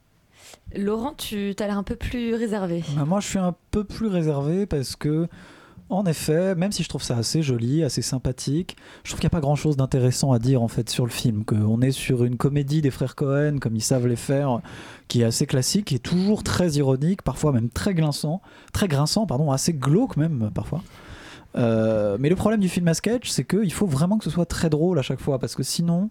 Laurent, tu as l'air un peu plus réservé. Bah, moi, je suis un peu plus réservé parce que, en effet, même si je trouve ça assez joli, assez sympathique, je trouve qu'il n'y a pas grand chose d'intéressant à dire en fait sur le film. Qu'on est sur une comédie des frères Cohen, comme ils savent les faire, qui est assez classique, qui est toujours très ironique, parfois même très grinçant, très grinçant, pardon, assez glauque même parfois. Euh, mais le problème du film à sketch, c'est qu'il faut vraiment que ce soit très drôle à chaque fois, parce que sinon,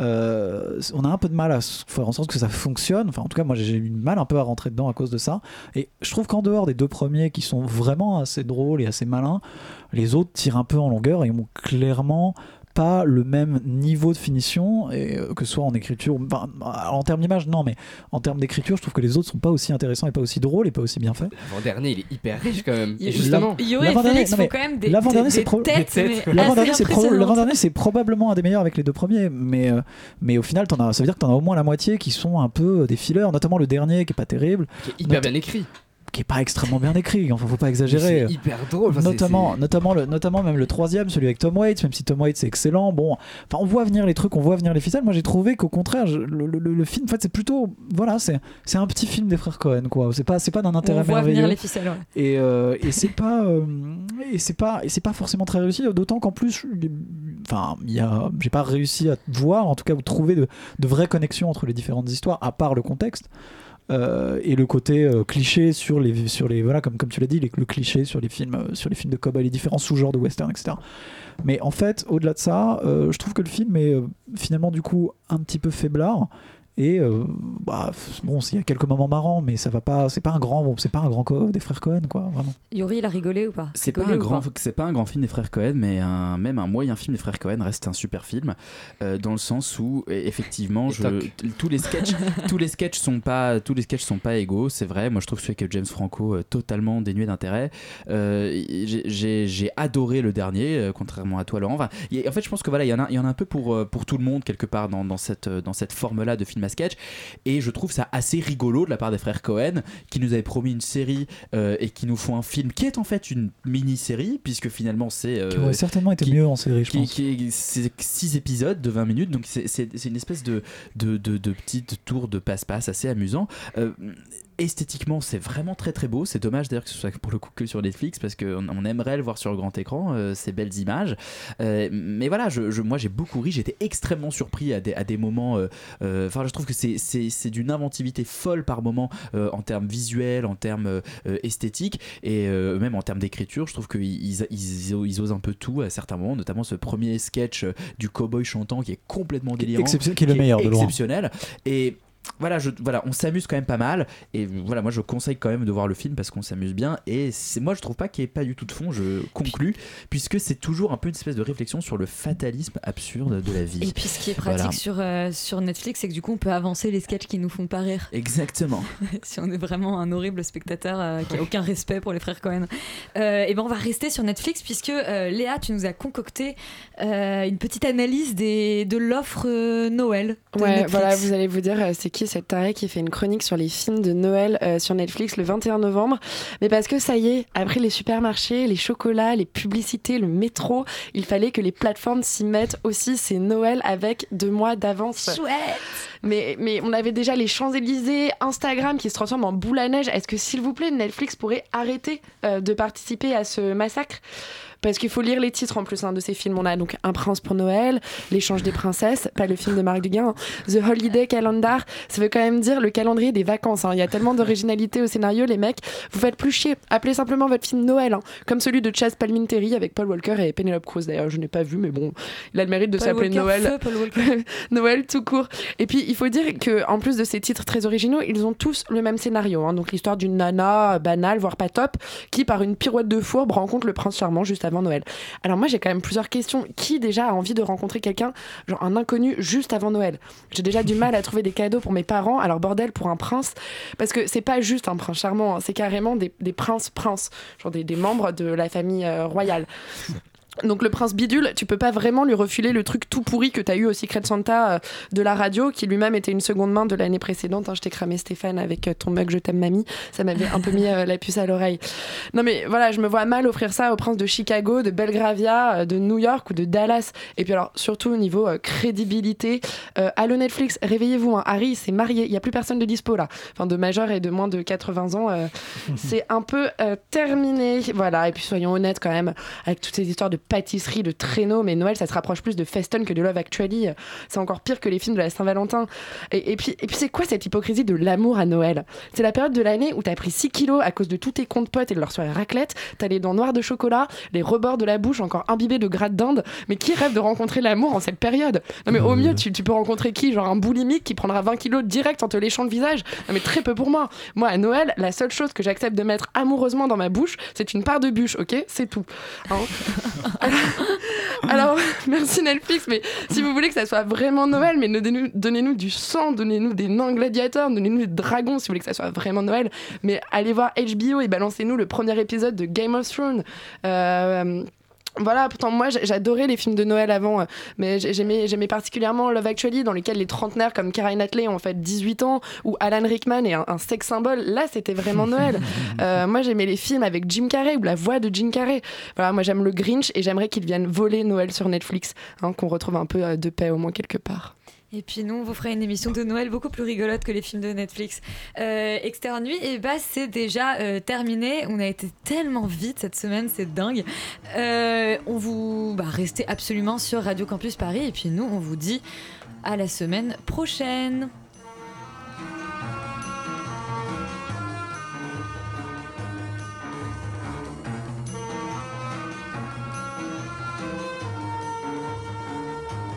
euh, on a un peu de mal à faire en sorte que ça fonctionne. Enfin, en tout cas, moi, j'ai eu du mal un peu à rentrer dedans à cause de ça. Et je trouve qu'en dehors des deux premiers, qui sont vraiment assez drôles et assez malins, les autres tirent un peu en longueur et ont clairement pas le même niveau de finition et euh, que ce soit en écriture enfin, en termes d'image non mais en termes d'écriture je trouve que les autres sont pas aussi intéressants et pas aussi drôles et pas aussi bien faits L'avant-dernier, il est hyper riche quand même. Et justement, et L'avant-dernier- Félix non, font mais quand même des, l'avant-dernier, des- c'est des pro- têtes. L'avant-dernier, pro- probablement un des meilleurs avec les deux premiers, mais, euh, mais au final, t'en as, ça veut dire que t'en as au moins la moitié qui sont un peu des fillers, notamment le dernier qui est pas terrible, qui est hyper bien écrit. Qui est pas extrêmement bien écrit, enfin faut pas exagérer. C'est hyper drôle. enfin, notamment, notamment, le, notamment même le troisième, celui avec Tom Waits, même si Tom Waits c'est excellent. Bon, enfin, on voit venir les trucs, on voit venir les ficelles. Moi, j'ai trouvé qu'au contraire, je- le, le- le film, en fait, c'est plutôt, voilà, c'est, c'est un petit film des frères Cohen, quoi. C'est pas, c'est pas d'un intérêt On voit venir merveilleux. les ficelles. ouais. Et, euh, et c'est pas, euh, et c'est pas, et c'est pas forcément très réussi. D'autant qu'en plus, enfin, il j'ai pas réussi à voir, en tout cas, trouver de, de vraies connexions entre les différentes histoires, à part le contexte. Euh, et le côté euh, cliché sur les sur voilà comme tu l'as dit le cliché sur les films euh, sur les films de cowboy les différents sous-genres de western etc mais en fait au-delà de ça je trouve que le film est finalement du coup un petit peu faiblard et euh, bah, bon il y a quelques moments marrants mais ça va pas c'est pas un grand bon, c'est pas un grand co des frères Cohen quoi vraiment Yuri, il a rigolé ou pas? C'est pas, un grand, c'est pas un grand film des frères Cohen, mais un, même un moyen film des frères Cohen reste un super film, euh, dans le sens où e- effectivement, je, tous les sketchs, tous les sketchs sont pas, tous les sketchs sont pas égaux. C'est vrai. Moi, je trouve celui avec James Franco euh, totalement dénué d'intérêt. Euh, j'ai- adoré le dernier, euh, contrairement à toi, Laurent. Enfin, a- en fait, je pense que voilà, il y en a, il y en a un peu pour pour tout le monde quelque part dans, dans cette dans cette forme-là de film à sketch. Et je trouve ça assez rigolo de la part des frères Cohen, qui nous avaient promis une série euh, et qui nous font un film qui est en fait une mini-série, puisque finalement c'est. euh, qui aurait certainement été qui- mieux en série je qui, pense qui c'est 6 épisodes de 20 minutes, donc c'est- c'est c'est une espèce de, de, de, de petite tour de passe-passe assez amusant. Euh, esthétiquement, c'est vraiment très très beau. C'est dommage d'ailleurs que ce soit pour le coup que sur Netflix parce qu'on on aimerait le voir sur le grand écran, euh, ces belles images. Euh, mais voilà, je, je- moi j'ai beaucoup ri, j'étais extrêmement surpris à des, à des moments. euh, Enfin, je trouve que c'est- d'une inventivité folle par moment en termes visuels, en termes esthétiques et même en termes d'écriture. Je trouve qu'ils ils, ils, ils osent un peu tout à certains moments, notamment ce premier sketch du cowboy chantant qui est complètement délirant, exception- qui est le meilleur de loin. exceptionnel. Et voilà, je, voilà, on s'amuse quand même pas mal. Et voilà, moi je conseille quand même de voir le film parce qu'on s'amuse bien. Et c'est moi je trouve pas qu'il n'y ait pas du tout de fond. Je conclus puisque c'est toujours un peu une espèce de réflexion sur le fatalisme absurde de la vie. Et puis ce qui est pratique Voilà. sur, euh, sur Netflix, c'est que du coup on peut avancer les sketchs qui nous font pas rire. Exactement. si on est vraiment un horrible spectateur euh, qui a aucun respect pour les frères Cohen. Euh, et ben on va rester sur Netflix puisque euh, Léa, tu nous as concocté euh, une petite analyse des, de l'offre euh, Noël. de Ouais, Netflix. voilà, vous allez vous dire, euh, c'est cette tarée qui fait une chronique sur les films de Noël euh, sur Netflix le 21 novembre Mais parce que ça y est, après les supermarchés, les chocolats, les publicités, le métro, il fallait que les plateformes s'y mettent aussi. C'est Noël avec deux mois d'avance. Chouette mais, mais on avait déjà les Champs-Élysées, Instagram qui se transforme en boule à neige. Est-ce que, s'il vous plaît, Netflix pourrait arrêter euh, de participer à ce massacre? Parce qu'il faut lire les titres en plus hein, de ces films. On a donc Un prince pour Noël, L'échange des princesses, pas le film de Marc Duguin, hein. The Holiday Calendar. Ça veut quand même dire le calendrier des vacances. hein. Il y a tellement d'originalité au scénario, les mecs. Vous faites plus chier. Appelez simplement votre film Noël, hein. comme celui de Chaz Palminteri avec Paul Walker et Penelope Cruz. D'ailleurs, je n'ai pas vu, mais bon, il a le mérite de s'appeler Noël. feu. Noël tout court. Et puis il faut dire que en plus de ces titres très originaux, ils ont tous le même scénario. Donc l'histoire d'une nana banale, voire pas top, qui par une pirouette de fourbe rencontre le prince charmant juste avant Noël. Alors moi j'ai quand même plusieurs questions. Qui déjà a envie de rencontrer quelqu'un, genre un inconnu juste avant Noël? J'ai déjà du mal à trouver des cadeaux pour mes parents. Alors bordel pour un prince, parce que c'est pas juste un prince charmant, hein. c'est carrément des, princes princes, genre des, des membres de la famille euh, royale. Donc le prince bidule, tu peux pas vraiment lui refiler le truc tout pourri que t'as eu au Secret Santa euh, de la radio, qui lui-même était une seconde main de l'année précédente. hein. je t'ai cramé Stéphane avec euh, ton mug Je t'aime mamie, ça m'avait un peu mis euh, la puce à l'oreille. Non mais voilà, je me vois mal offrir ça au prince de Chicago, de Belgravia, de New York ou de Dallas. Et puis alors surtout au niveau crédibilité, allô Netflix, réveillez-vous, hein. Harry s'est marié, il y a plus personne de dispo là, enfin de majeur et de moins de 80 ans, c'est un peu terminé. Voilà, et puis soyons honnêtes quand même, avec toutes ces histoires de pâtisserie, de traîneaux, mais Noël ça se rapproche plus de Feston que de Love Actually. C'est encore pire que les films de la Saint-Valentin. Et, et puis, et puis c'est quoi cette hypocrisie de l'amour à Noël? C'est la période de l'année où t'as pris 6 kilos à cause de tous tes comptes potes et de leur soirée raclette, t'as les dents noires de chocolat, les rebords de la bouche encore imbibés de gratte d'Inde. Mais qui rêve de rencontrer l'amour en cette période? Non mais au mieux, tu, tu peux rencontrer qui? Genre un boulimique qui prendra 20 kilos direct en te léchant le visage? Non mais très peu pour moi. Moi à Noël, la seule chose que j'accepte de mettre amoureusement dans ma bouche, c'est une part de bûche, ok? C'est tout. Hein? alors, merci Netflix, mais si vous voulez que ça soit vraiment Noël, mais ne donnez-nous- donnez-nous du sang, donnez-nous des nains gladiateurs, donnez-nous des dragons si vous voulez que ça soit vraiment Noël. Mais allez voir HBO et balancez-nous le premier épisode de Game of Thrones. Euh, voilà, pourtant moi j'adorais les films de Noël avant, euh, mais j'ai- j'aimais j'aimais particulièrement Love Actually, dans lesquels les trentenaires comme Karen Knightley ont en fait 18 ans, ou Alan Rickman est un, un sex symbole. Là, c'était vraiment Noël. Euh, moi j'aimais les films avec Jim Carrey ou la voix de Jim Carrey. Voilà, moi j'aime le Grinch et j'aimerais qu'il vienne voler Noël sur Netflix, hein, qu'on retrouve un peu euh, de paix au moins quelque part. Et puis nous, on vous fera une émission de Noël beaucoup plus rigolote que les films de Netflix. Euh, Externe Nuit, et bah c'est déjà euh, terminé. On a été tellement vite cette semaine, c'est dingue. Euh, on vous bah, restez absolument sur Radio Campus Paris. Et puis nous, on vous dit à la semaine prochaine.